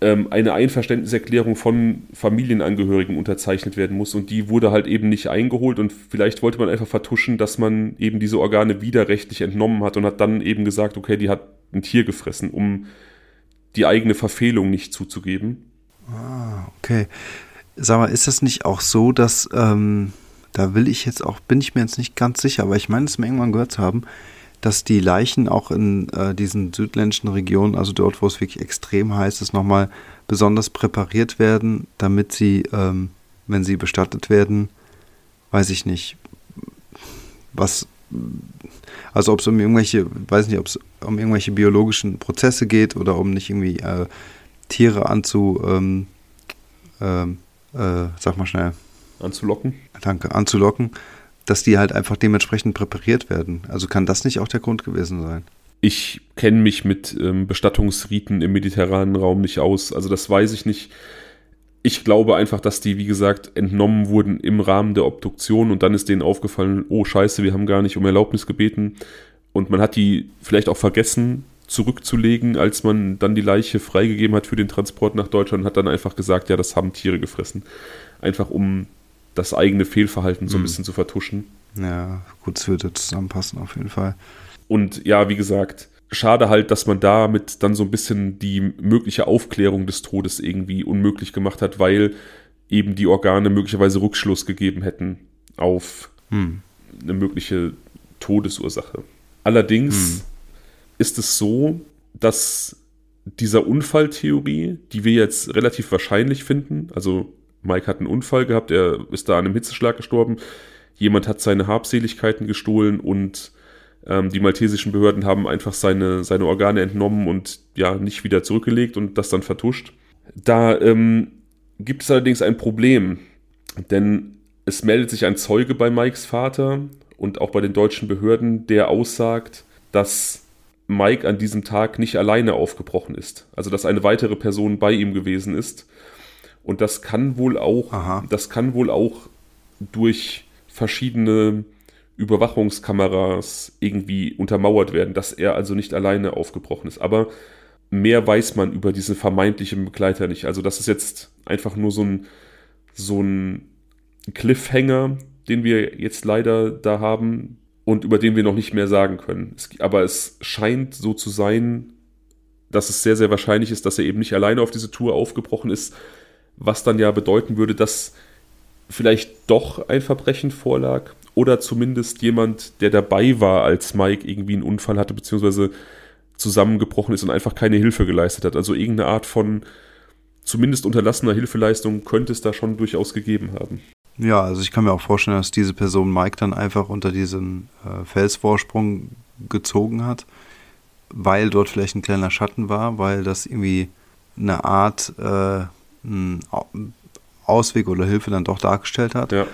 ähm, eine Einverständniserklärung von Familienangehörigen unterzeichnet werden muss. Und die wurde halt eben nicht eingeholt. Und vielleicht wollte man einfach vertuschen, dass man eben diese Organe widerrechtlich entnommen hat und hat dann eben gesagt, okay, die hat ein Tier gefressen, um die eigene Verfehlung nicht zuzugeben. Ah, okay. Sag mal, ist das nicht auch so, dass ähm, da will ich jetzt auch, bin ich mir jetzt nicht ganz sicher, aber ich meine es mir irgendwann gehört zu haben, dass die Leichen auch in äh, diesen südländischen Regionen, also dort, wo es wirklich extrem heiß ist, nochmal besonders präpariert werden, damit sie, ähm, wenn sie bestattet werden, weiß ich nicht, was, also ob es um irgendwelche, weiß nicht, ob es um irgendwelche biologischen Prozesse geht oder um nicht irgendwie äh, Tiere anzu, ähm, ähm äh, sag mal schnell, anzulocken. Danke, anzulocken, dass die halt einfach dementsprechend präpariert werden. Also kann das nicht auch der Grund gewesen sein? Ich kenne mich mit ähm, Bestattungsriten im mediterranen Raum nicht aus. Also das weiß ich nicht. Ich glaube einfach, dass die, wie gesagt, entnommen wurden im Rahmen der Obduktion und dann ist denen aufgefallen, oh scheiße, wir haben gar nicht um Erlaubnis gebeten. Und man hat die vielleicht auch vergessen zurückzulegen, als man dann die Leiche freigegeben hat für den Transport nach Deutschland und hat dann einfach gesagt, ja, das haben Tiere gefressen. Einfach um das eigene Fehlverhalten so ein mhm. bisschen zu vertuschen. Ja, gut, es würde zusammenpassen auf jeden Fall. Und ja, wie gesagt, schade halt, dass man damit dann so ein bisschen die mögliche Aufklärung des Todes irgendwie unmöglich gemacht hat, weil eben die Organe möglicherweise Rückschluss gegeben hätten auf hm. eine mögliche Todesursache. Allerdings hm. ist es so, dass dieser Unfalltheorie, die wir jetzt relativ wahrscheinlich finden, also Mike hat einen Unfall gehabt, er ist da an einem Hitzeschlag gestorben. Jemand hat seine Habseligkeiten gestohlen und ähm, die maltesischen Behörden haben einfach seine, seine Organe entnommen und ja, nicht wieder zurückgelegt und das dann vertuscht. Da ähm, gibt es allerdings ein Problem, denn es meldet sich ein Zeuge bei Mikes Vater und auch bei den deutschen Behörden, der aussagt, dass Mike an diesem Tag nicht alleine aufgebrochen ist. Also dass eine weitere Person bei ihm gewesen ist und das kann wohl auch, Aha. das kann wohl auch durch verschiedene Überwachungskameras irgendwie untermauert werden, dass er also nicht alleine aufgebrochen ist. Aber mehr weiß man über diesen vermeintlichen Begleiter nicht. Also das ist jetzt einfach nur so ein, so ein Cliffhanger, den wir jetzt leider da haben. und über den wir noch nicht mehr sagen können. Es, aber es scheint so zu sein, dass es sehr, sehr wahrscheinlich ist, dass er eben nicht alleine auf diese Tour aufgebrochen ist, was dann ja bedeuten würde, dass vielleicht doch ein Verbrechen vorlag oder zumindest jemand, der dabei war, als Mike irgendwie einen Unfall hatte, beziehungsweise zusammengebrochen ist und einfach keine Hilfe geleistet hat. Also irgendeine Art von zumindest unterlassener Hilfeleistung könnte es da schon durchaus gegeben haben. Ja, also ich kann mir auch vorstellen, dass diese Person Mike dann einfach unter diesen äh, Felsvorsprung gezogen hat, weil dort vielleicht ein kleiner Schatten war, weil das irgendwie eine Art äh, Ausweg oder Hilfe dann doch dargestellt hat. Ja.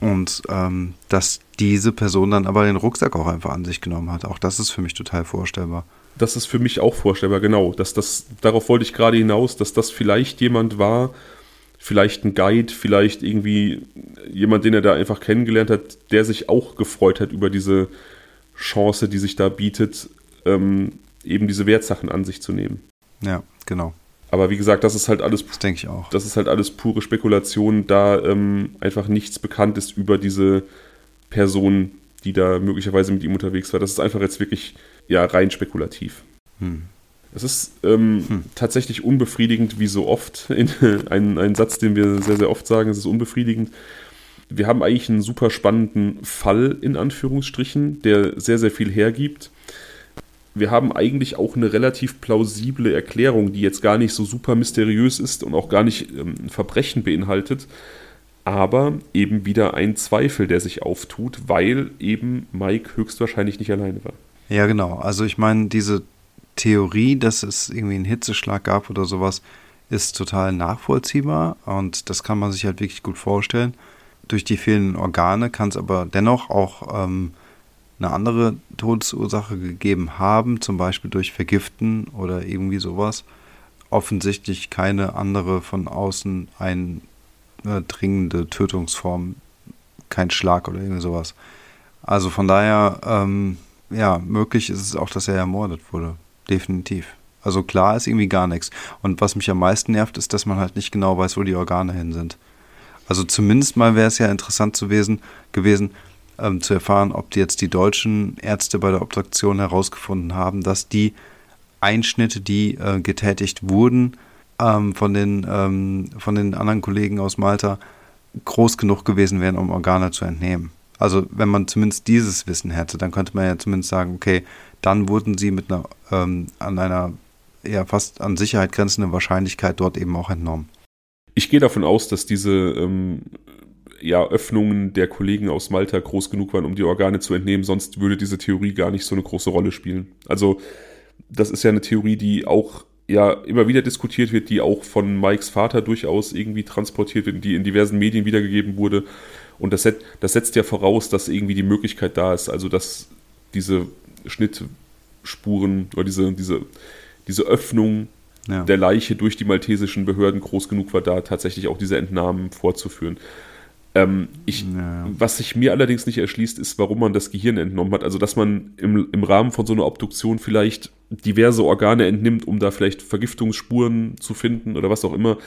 Und ähm, dass diese Person dann aber den Rucksack auch einfach an sich genommen hat. Auch das ist für mich total vorstellbar. Das ist für mich auch vorstellbar, genau. Dass das, darauf wollte ich gerade hinaus, dass das vielleicht jemand war, vielleicht ein Guide, vielleicht irgendwie jemand, den er da einfach kennengelernt hat, der sich auch gefreut hat über diese Chance, die sich da bietet, ähm, eben diese Wertsachen an sich zu nehmen. Ja, genau. Aber wie gesagt, das ist halt alles. Das denke ich auch. Das ist halt alles pure Spekulation, da ähm, einfach nichts bekannt ist über diese Person, die da möglicherweise mit ihm unterwegs war. Das ist einfach jetzt wirklich ja rein spekulativ. Hm. Es ist ähm, hm. tatsächlich unbefriedigend, wie so oft. In, ein, ein Satz, den wir sehr, sehr oft sagen, es ist unbefriedigend. Wir haben eigentlich einen super spannenden Fall in Anführungsstrichen, der sehr, sehr viel hergibt wir haben eigentlich auch eine relativ plausible Erklärung, die jetzt gar nicht so super mysteriös ist und auch gar nicht ähm, ein Verbrechen beinhaltet, aber eben wieder ein Zweifel, der sich auftut, weil eben Mike höchstwahrscheinlich nicht alleine war. Ja, genau. Also ich meine, diese Theorie, dass es irgendwie einen Hitzeschlag gab oder sowas, ist total nachvollziehbar und das kann man sich halt wirklich gut vorstellen. Durch die fehlenden Organe kann es aber dennoch auch ähm, eine andere Todesursache gegeben haben, zum Beispiel durch Vergiften oder irgendwie sowas, offensichtlich keine andere von außen eindringende Tötungsform, kein Schlag oder irgendwie sowas. Also von daher, ähm, ja, möglich ist es auch, dass er ermordet wurde. Definitiv. Also klar ist irgendwie gar nichts. Und was mich am meisten nervt, ist, dass man halt nicht genau weiß, wo die Organe hin sind. Also zumindest mal wäre es ja interessant zu gewesen, gewesen ähm, zu erfahren, ob die jetzt die deutschen Ärzte bei der Obduktion herausgefunden haben, dass die Einschnitte, die äh, getätigt wurden ähm, von, den, ähm, von den anderen Kollegen aus Malta, groß genug gewesen wären, um Organe zu entnehmen. Also wenn man zumindest dieses Wissen hätte, dann könnte man ja zumindest sagen, okay, dann wurden sie mit einer ähm, an einer ja fast an Sicherheit grenzenden Wahrscheinlichkeit dort eben auch entnommen. Ich gehe davon aus, dass diese ähm, ja, Öffnungen der Kollegen aus Malta groß genug waren, um die Organe zu entnehmen, sonst würde diese Theorie gar nicht so eine große Rolle spielen. Also, das ist ja eine Theorie, die auch ja immer wieder diskutiert wird, die auch von Mikes Vater durchaus irgendwie transportiert wird, die in diversen Medien wiedergegeben wurde. Und das, das setzt ja voraus, dass irgendwie die Möglichkeit da ist, also dass diese Schnittspuren oder diese, diese, diese Öffnung ja. der Leiche durch die maltesischen Behörden groß genug war, da tatsächlich auch diese Entnahmen vorzuführen. Ähm, ich, ja. Was sich mir allerdings nicht erschließt, ist, warum man das Gehirn entnommen hat. Also, dass man im, im Rahmen von so einer Obduktion vielleicht diverse Organe entnimmt, um da vielleicht Vergiftungsspuren zu finden oder was auch immer.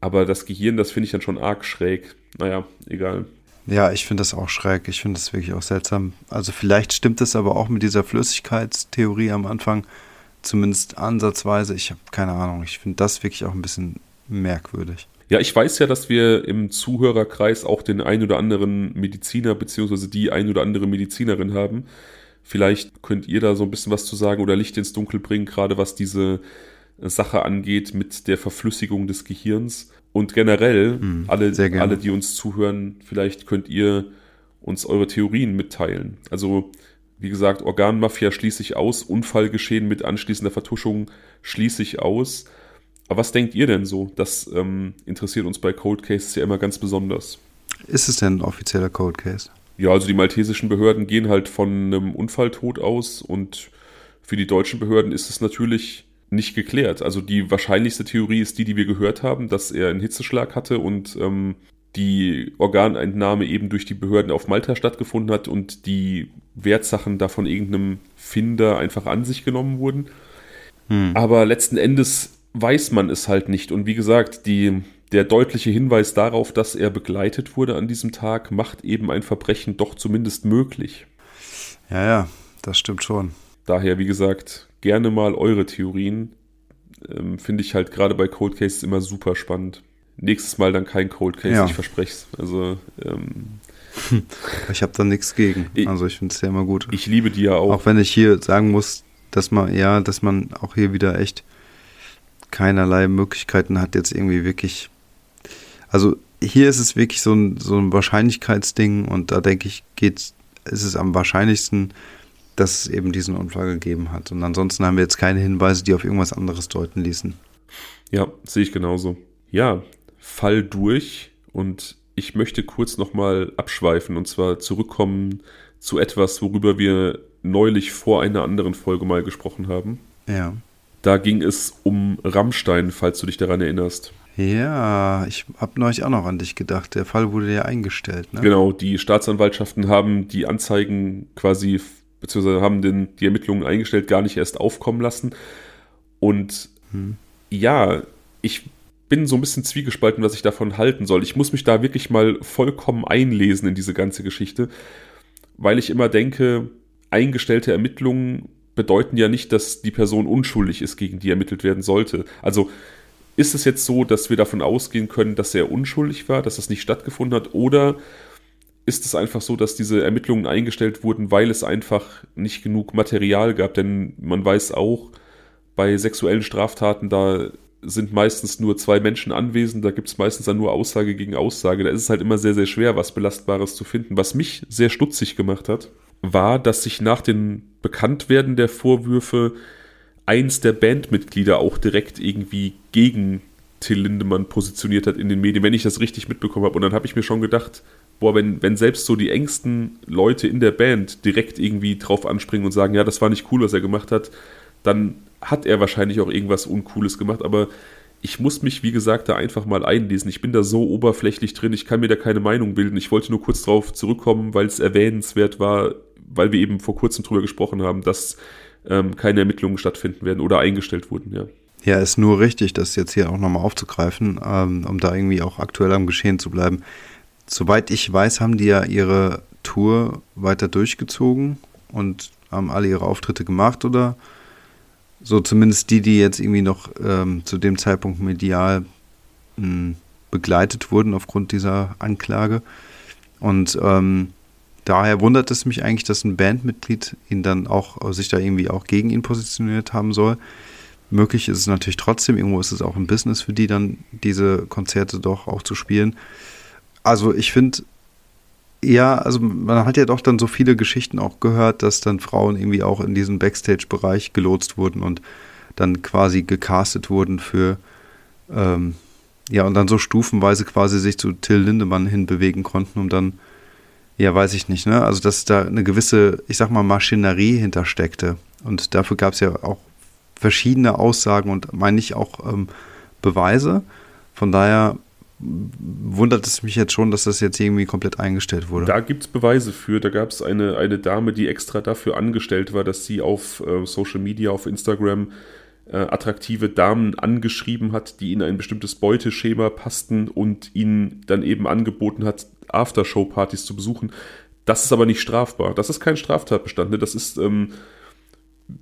Aber das Gehirn, das finde ich dann schon arg schräg. Naja, egal. Ja, ich finde das auch schräg. Ich finde das wirklich auch seltsam. Also vielleicht stimmt es aber auch mit dieser Flüssigkeitstheorie am Anfang, zumindest ansatzweise. Ich habe keine Ahnung. Ich finde das wirklich auch ein bisschen merkwürdig. Ja, ich weiß ja, dass wir im Zuhörerkreis auch den ein oder anderen Mediziner beziehungsweise die ein oder andere Medizinerin haben. Vielleicht könnt ihr da so ein bisschen was zu sagen oder Licht ins Dunkel bringen, gerade was diese Sache angeht mit der Verflüssigung des Gehirns. Und generell, mhm, alle, alle, die uns zuhören, vielleicht könnt ihr uns eure Theorien mitteilen. Also, wie gesagt, Organmafia schließe ich aus, Unfallgeschehen mit anschließender Vertuschung schließe ich aus. Aber was denkt ihr denn so? Das ähm, interessiert uns bei Cold Cases ja immer ganz besonders. Ist es denn ein offizieller Cold Case? Ja, also die maltesischen Behörden gehen halt von einem Unfalltod aus und für die deutschen Behörden ist es natürlich nicht geklärt. Also die wahrscheinlichste Theorie ist die, die wir gehört haben, dass er einen Hitzeschlag hatte und ähm, die Organentnahme eben durch die Behörden auf Malta stattgefunden hat und die Wertsachen da von irgendeinem Finder einfach an sich genommen wurden. Hm. Aber letzten Endes weiß man es halt nicht. Und wie gesagt, die, der deutliche Hinweis darauf, dass er begleitet wurde an diesem Tag, macht eben ein Verbrechen doch zumindest möglich. Ja, ja, das stimmt schon. Daher, wie gesagt, gerne mal eure Theorien. Ähm, Finde ich halt gerade bei Cold Cases immer super spannend. Nächstes Mal dann kein Cold Case, ja. ich verspreche es. Also, ähm, ich habe da nichts gegen. Also ich finde es ja immer gut. Ich liebe die ja auch. Auch wenn ich hier sagen muss, dass man, ja, dass man auch hier wieder echt keinerlei Möglichkeiten hat, jetzt irgendwie wirklich. Also hier ist es wirklich so ein, so ein Wahrscheinlichkeitsding und da denke ich, geht, ist es am wahrscheinlichsten, dass es eben diesen Unfall gegeben hat. Und ansonsten haben wir jetzt keine Hinweise, die auf irgendwas anderes deuten ließen. Ja, sehe ich genauso. Ja, Fall durch und ich möchte kurz nochmal abschweifen und zwar zurückkommen zu etwas, worüber wir neulich vor einer anderen Folge mal gesprochen haben. Ja. Da ging es um Rammstein, falls du dich daran erinnerst. Ja, ich habe neulich auch noch an dich gedacht. Der Fall wurde ja eingestellt. Ne? Genau, die Staatsanwaltschaften haben die Anzeigen quasi, beziehungsweise haben den, die Ermittlungen eingestellt, gar nicht erst aufkommen lassen. Und hm. ja, ich bin so ein bisschen zwiegespalten, was ich davon halten soll. Ich muss mich da wirklich mal vollkommen einlesen in diese ganze Geschichte, weil ich immer denke, eingestellte Ermittlungen bedeuten ja nicht, dass die Person unschuldig ist, gegen die ermittelt werden sollte. Also ist es jetzt so, dass wir davon ausgehen können, dass er unschuldig war, dass das nicht stattgefunden hat, oder ist es einfach so, dass diese Ermittlungen eingestellt wurden, weil es einfach nicht genug Material gab? Denn man weiß auch, bei sexuellen Straftaten, da sind meistens nur zwei Menschen anwesend, da gibt es meistens dann nur Aussage gegen Aussage. Da ist es halt immer sehr, sehr schwer, was Belastbares zu finden. Was mich sehr stutzig gemacht hat, war, dass sich nach dem Bekanntwerden der Vorwürfe eins der Bandmitglieder auch direkt irgendwie gegen Till Lindemann positioniert hat in den Medien, wenn ich das richtig mitbekommen habe. Und dann habe ich mir schon gedacht, boah, wenn, wenn selbst so die engsten Leute in der Band direkt irgendwie drauf anspringen und sagen, ja, das war nicht cool, was er gemacht hat, dann hat er wahrscheinlich auch irgendwas Uncooles gemacht, aber ich muss mich, wie gesagt, da einfach mal einlesen. Ich bin da so oberflächlich drin, ich kann mir da keine Meinung bilden. Ich wollte nur kurz drauf zurückkommen, weil es erwähnenswert war, weil wir eben vor kurzem drüber gesprochen haben, dass ähm, keine Ermittlungen stattfinden werden oder eingestellt wurden, ja. Ja, ist nur richtig, das jetzt hier auch nochmal aufzugreifen, ähm, um da irgendwie auch aktuell am Geschehen zu bleiben. Soweit ich weiß, haben die ja ihre Tour weiter durchgezogen und haben alle ihre Auftritte gemacht oder so zumindest die, die jetzt irgendwie noch ähm, zu dem Zeitpunkt medial mh, hm, begleitet wurden aufgrund dieser Anklage. Und ähm, daher wundert es mich eigentlich, dass ein Bandmitglied ihn dann auch äh, sich da irgendwie auch gegen ihn positioniert haben soll. Möglich ist es natürlich trotzdem, irgendwo ist es auch ein Business für die dann, diese Konzerte doch auch zu spielen. Also ich finde, ja, also man hat ja doch dann so viele Geschichten auch gehört, dass dann Frauen irgendwie auch in diesen Backstage-Bereich gelotst wurden und dann quasi gecastet wurden für, ähm, ja, und dann so stufenweise quasi sich zu Till Lindemann hinbewegen konnten, um dann, ja, weiß ich nicht, ne? Also, dass da eine gewisse, ich sag mal, Maschinerie hintersteckte. Und dafür gab es ja auch verschiedene Aussagen und meine ich auch ähm, Beweise. Von daher wundert es mich jetzt schon, dass das jetzt irgendwie komplett eingestellt wurde. Da gibt es Beweise für. Da gab es eine, eine Dame, die extra dafür angestellt war, dass sie auf äh, Social Media, auf Instagram äh, attraktive Damen angeschrieben hat, die in ein bestimmtes Beuteschema passten und ihnen dann eben angeboten hat, Aftershow-Partys zu besuchen. Das ist aber nicht strafbar. Das ist kein Straftatbestand. Ne? Das ist, ähm,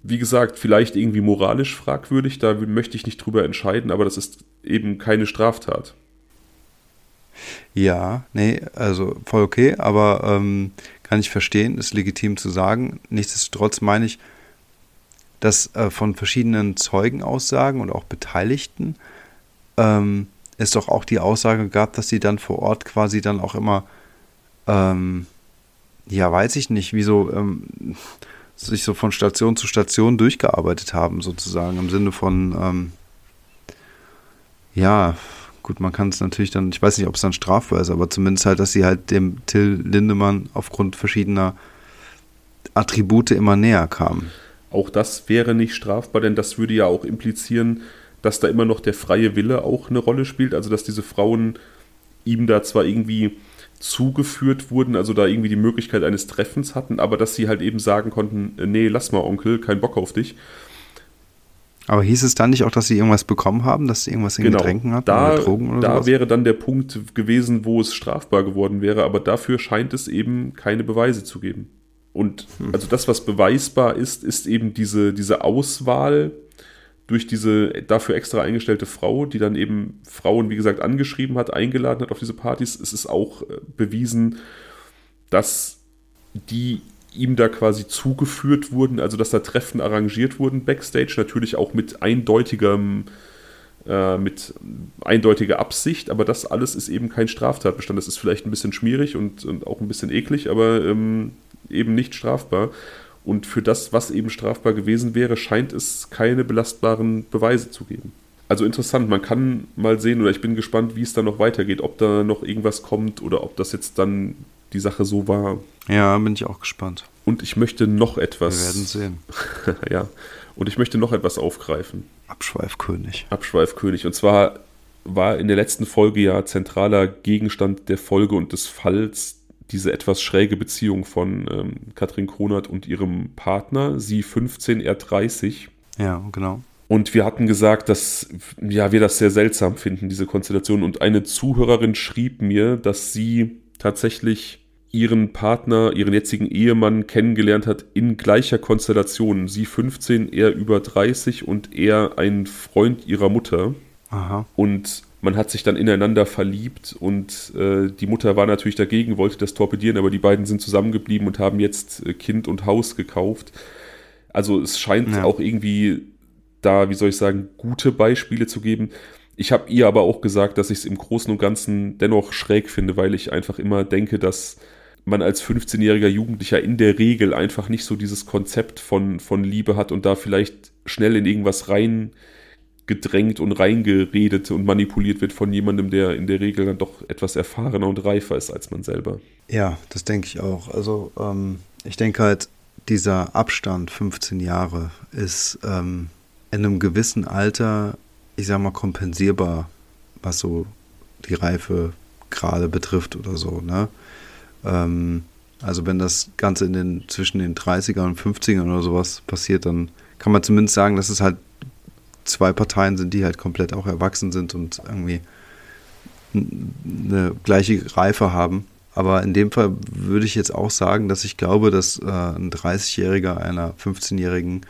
wie gesagt, vielleicht irgendwie moralisch fragwürdig. Da möchte ich nicht drüber entscheiden, aber das ist eben keine Straftat. Ja, nee, also voll okay, aber ähm, kann ich verstehen, ist legitim zu sagen. Nichtsdestotrotz meine ich, dass äh, von verschiedenen Zeugenaussagen und auch Beteiligten ähm, es doch auch die Aussage gab, dass sie dann vor Ort quasi dann auch immer, ähm, ja, weiß ich nicht, wieso ähm, sich so von Station zu Station durchgearbeitet haben, sozusagen, im Sinne von, ähm, ja, gut, man kann es natürlich dann, ich weiß nicht, ob es dann strafbar ist, aber zumindest halt, dass sie halt dem Till Lindemann aufgrund verschiedener Attribute immer näher kamen. Auch das wäre nicht strafbar, denn das würde ja auch implizieren, dass da immer noch der freie Wille auch eine Rolle spielt, also dass diese Frauen ihm da zwar irgendwie zugeführt wurden, also da irgendwie die Möglichkeit eines Treffens hatten, aber dass sie halt eben sagen konnten, nee, lass mal Onkel, kein Bock auf dich. Aber hieß es dann nicht auch, dass sie irgendwas bekommen haben, dass sie irgendwas in genau. Getränken hatten da, oder Drogen oder Da sowas? wäre dann der Punkt gewesen, wo es strafbar geworden wäre, aber dafür scheint es eben keine Beweise zu geben. Und hm. also das, was beweisbar ist, ist eben diese, diese Auswahl durch diese dafür extra eingestellte Frau, die dann eben Frauen, wie gesagt, angeschrieben hat, eingeladen hat auf diese Partys. Es ist auch äh, bewiesen, dass die ihm da quasi zugeführt wurden, also dass da Treffen arrangiert wurden backstage, natürlich auch mit eindeutigem äh, mit eindeutiger Absicht, aber das alles ist eben kein Straftatbestand. Das ist vielleicht ein bisschen schmierig und, und auch ein bisschen eklig, aber ähm, eben nicht strafbar. Und für das, was eben strafbar gewesen wäre, scheint es keine belastbaren Beweise zu geben. Also interessant, man kann mal sehen, oder ich bin gespannt, wie es dann noch weitergeht, ob da noch irgendwas kommt oder ob das jetzt dann die Sache so war. Ja, bin ich auch gespannt. Und ich möchte noch etwas. Wir werden sehen. ja. Und ich möchte noch etwas aufgreifen. Abschweifkönig. Abschweifkönig. Und zwar war in der letzten Folge ja zentraler Gegenstand der Folge und des Falls diese etwas schräge Beziehung von ähm, Katrin Kronert und ihrem Partner, sie 15, er 30. Ja, genau. Und wir hatten gesagt, dass ja, wir das sehr seltsam finden, diese Konstellation. Und eine Zuhörerin schrieb mir, dass sie tatsächlich ihren Partner, ihren jetzigen Ehemann kennengelernt hat in gleicher Konstellation. Sie 15, er über 30 und er ein Freund ihrer Mutter. Aha. Und man hat sich dann ineinander verliebt und äh, die Mutter war natürlich dagegen, wollte das torpedieren, aber die beiden sind zusammengeblieben und haben jetzt äh, Kind und Haus gekauft. Also es scheint ja. auch irgendwie da, wie soll ich sagen, gute Beispiele zu geben. Ich habe ihr aber auch gesagt, dass ich es im Großen und Ganzen dennoch schräg finde, weil ich einfach immer denke, dass man als 15-jähriger Jugendlicher in der Regel einfach nicht so dieses Konzept von, von Liebe hat und da vielleicht schnell in irgendwas rein gedrängt und reingeredet und manipuliert wird von jemandem, der in der Regel dann doch etwas erfahrener und reifer ist als man selber. Ja, das denke ich auch. Also ähm, ich denke halt, dieser Abstand 15 Jahre ist ähm, in einem gewissen Alter, ich sag mal, kompensierbar, was so die Reife gerade betrifft oder so. Ne? Ähm, also wenn das Ganze in den, zwischen den 30ern und 50ern oder sowas passiert, dann kann man zumindest sagen, dass es halt zwei Parteien sind, die halt komplett auch erwachsen sind und irgendwie eine gleiche Reife haben. Aber in dem Fall würde ich jetzt auch sagen, dass ich glaube, dass äh, ein 30-Jähriger einer 15-Jährigen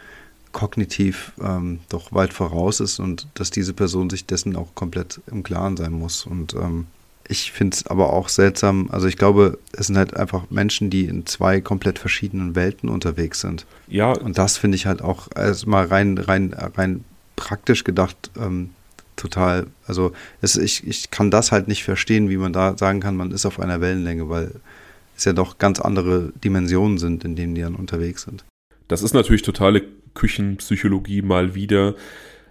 kognitiv ähm, doch weit voraus ist und dass diese Person sich dessen auch komplett im Klaren sein muss. Und ähm, ich finde es aber auch seltsam, also ich glaube, es sind halt einfach Menschen, die in zwei komplett verschiedenen Welten unterwegs sind. Ja. Und das finde ich halt auch erstmal rein, rein, rein praktisch gedacht ähm, total, also es, ich, ich kann das halt nicht verstehen, wie man da sagen kann, man ist auf einer Wellenlänge, weil es ja doch ganz andere Dimensionen sind, in denen die dann unterwegs sind. Das ist natürlich totale Küchenpsychologie mal wieder,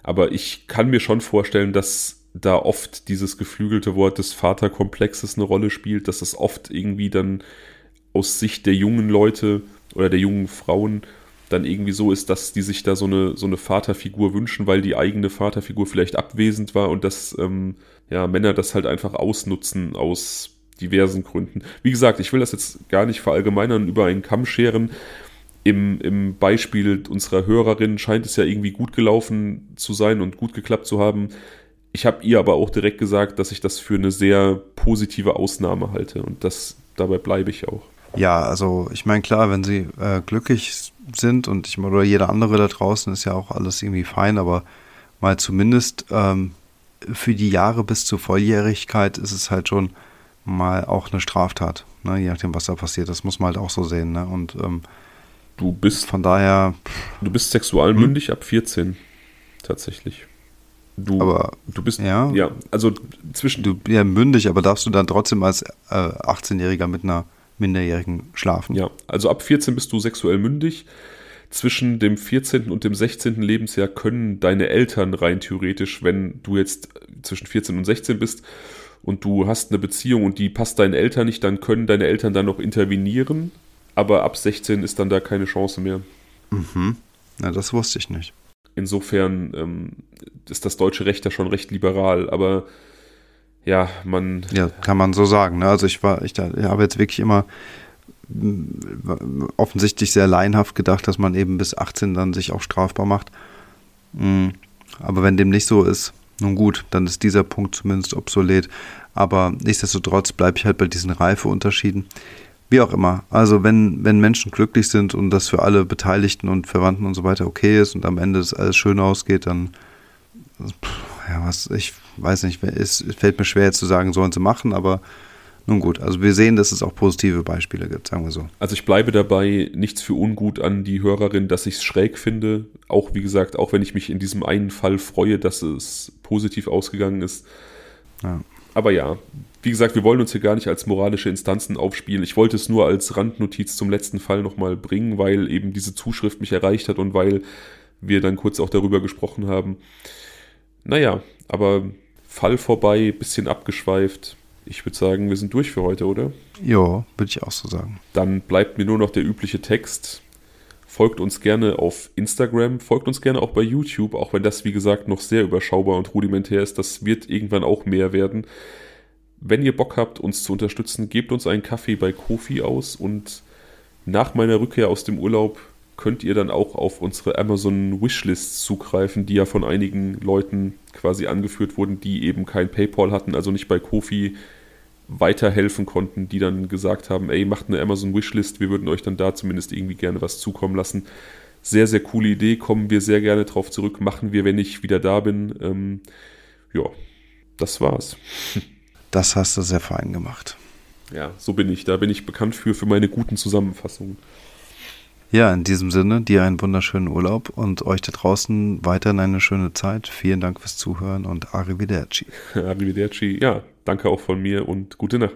aber ich kann mir schon vorstellen, dass da oft dieses geflügelte Wort des Vaterkomplexes eine Rolle spielt, dass es oft irgendwie dann aus Sicht der jungen Leute oder der jungen Frauen dann irgendwie so ist, dass die sich da so eine, so eine Vaterfigur wünschen, weil die eigene Vaterfigur vielleicht abwesend war und dass ähm, ja, Männer das halt einfach ausnutzen aus diversen Gründen. Wie gesagt, ich will das jetzt gar nicht verallgemeinern über einen Kamm scheren. Im, Im Beispiel unserer Hörerin scheint es ja irgendwie gut gelaufen zu sein und gut geklappt zu haben. Ich habe ihr aber auch direkt gesagt, dass ich das für eine sehr positive Ausnahme halte und das dabei bleibe ich auch. Ja, also ich meine, klar, wenn sie äh, glücklich sind und ich oder jeder andere da draußen ist ja auch alles irgendwie fein, aber mal zumindest ähm, für die Jahre bis zur Volljährigkeit ist es halt schon mal auch eine Straftat, ne? je nachdem, was da passiert. Das muss man halt auch so sehen. Ne? Und ähm, du bist von daher. Du bist sexualmündig hm? ab 14 tatsächlich. Du, aber du bist ja, ja also zwischen du ja mündig, aber darfst du dann trotzdem als äh, 18-Jähriger mit einer Minderjährigen schlafen. Ja, also ab 14 bist du sexuell mündig. Zwischen dem 14. und dem 16. Lebensjahr können deine Eltern rein theoretisch, wenn du jetzt zwischen 14 und 16 bist und du hast eine Beziehung und die passt deinen Eltern nicht, dann können deine Eltern dann noch intervenieren. Aber ab 16 ist dann da keine Chance mehr. Mhm. Na, das wusste ich nicht. Insofern ähm, ist das deutsche Recht ja schon recht liberal, aber ja, man. Ja, kann man so sagen. Ne? Also ich war, ich, ich habe jetzt wirklich immer mm, offensichtlich sehr laienhaft gedacht, dass man eben bis 18 dann sich auch strafbar macht. Mm, aber wenn dem nicht so ist, nun gut, dann ist dieser Punkt zumindest obsolet. Aber nichtsdestotrotz bleibe ich halt bei diesen Reifeunterschieden. Wie auch immer. Also wenn, wenn Menschen glücklich sind und das für alle Beteiligten und Verwandten und so weiter okay ist und am Ende es alles schön ausgeht, dann ja, was, ich weiß nicht, es fällt mir schwer jetzt zu sagen, sollen sie machen, aber nun gut, also wir sehen, dass es auch positive Beispiele gibt, sagen wir so. Also ich bleibe dabei, nichts für ungut an die Hörerin, dass ich es schräg finde. Auch wie gesagt, auch wenn ich mich in diesem einen Fall freue, dass es positiv ausgegangen ist. Ja. Aber ja, wie gesagt, wir wollen uns hier gar nicht als moralische Instanzen aufspielen. Ich wollte es nur als Randnotiz zum letzten Fall nochmal bringen, weil eben diese Zuschrift mich erreicht hat und weil wir dann kurz auch darüber gesprochen haben. Naja, aber Fall vorbei, bisschen abgeschweift. Ich würde sagen, wir sind durch für heute, oder? Ja, würde ich auch so sagen. Dann bleibt mir nur noch der übliche Text. Folgt uns gerne auf Instagram, folgt uns gerne auch bei YouTube, auch wenn das, wie gesagt, noch sehr überschaubar und rudimentär ist. Das wird irgendwann auch mehr werden. Wenn ihr Bock habt, uns zu unterstützen, gebt uns einen Kaffee bei Kofi aus und nach meiner Rückkehr aus dem Urlaub könnt ihr dann auch auf unsere Amazon Wishlist zugreifen, die ja von einigen Leuten quasi angeführt wurden, die eben kein PayPal hatten, also nicht bei Kofi weiterhelfen konnten, die dann gesagt haben, ey, macht eine Amazon Wishlist, wir würden euch dann da zumindest irgendwie gerne was zukommen lassen. Sehr, sehr coole Idee, kommen wir sehr gerne drauf zurück, machen wir, wenn ich wieder da bin. Ähm, ja, das war's. Das hast du sehr fein gemacht. Ja, so bin ich. Da bin ich bekannt für, für meine guten Zusammenfassungen. Ja, in diesem Sinne, dir einen wunderschönen Urlaub und euch da draußen weiterhin eine schöne Zeit. Vielen Dank fürs Zuhören und Arrivederci. Arrivederci, ja, danke auch von mir und gute Nacht.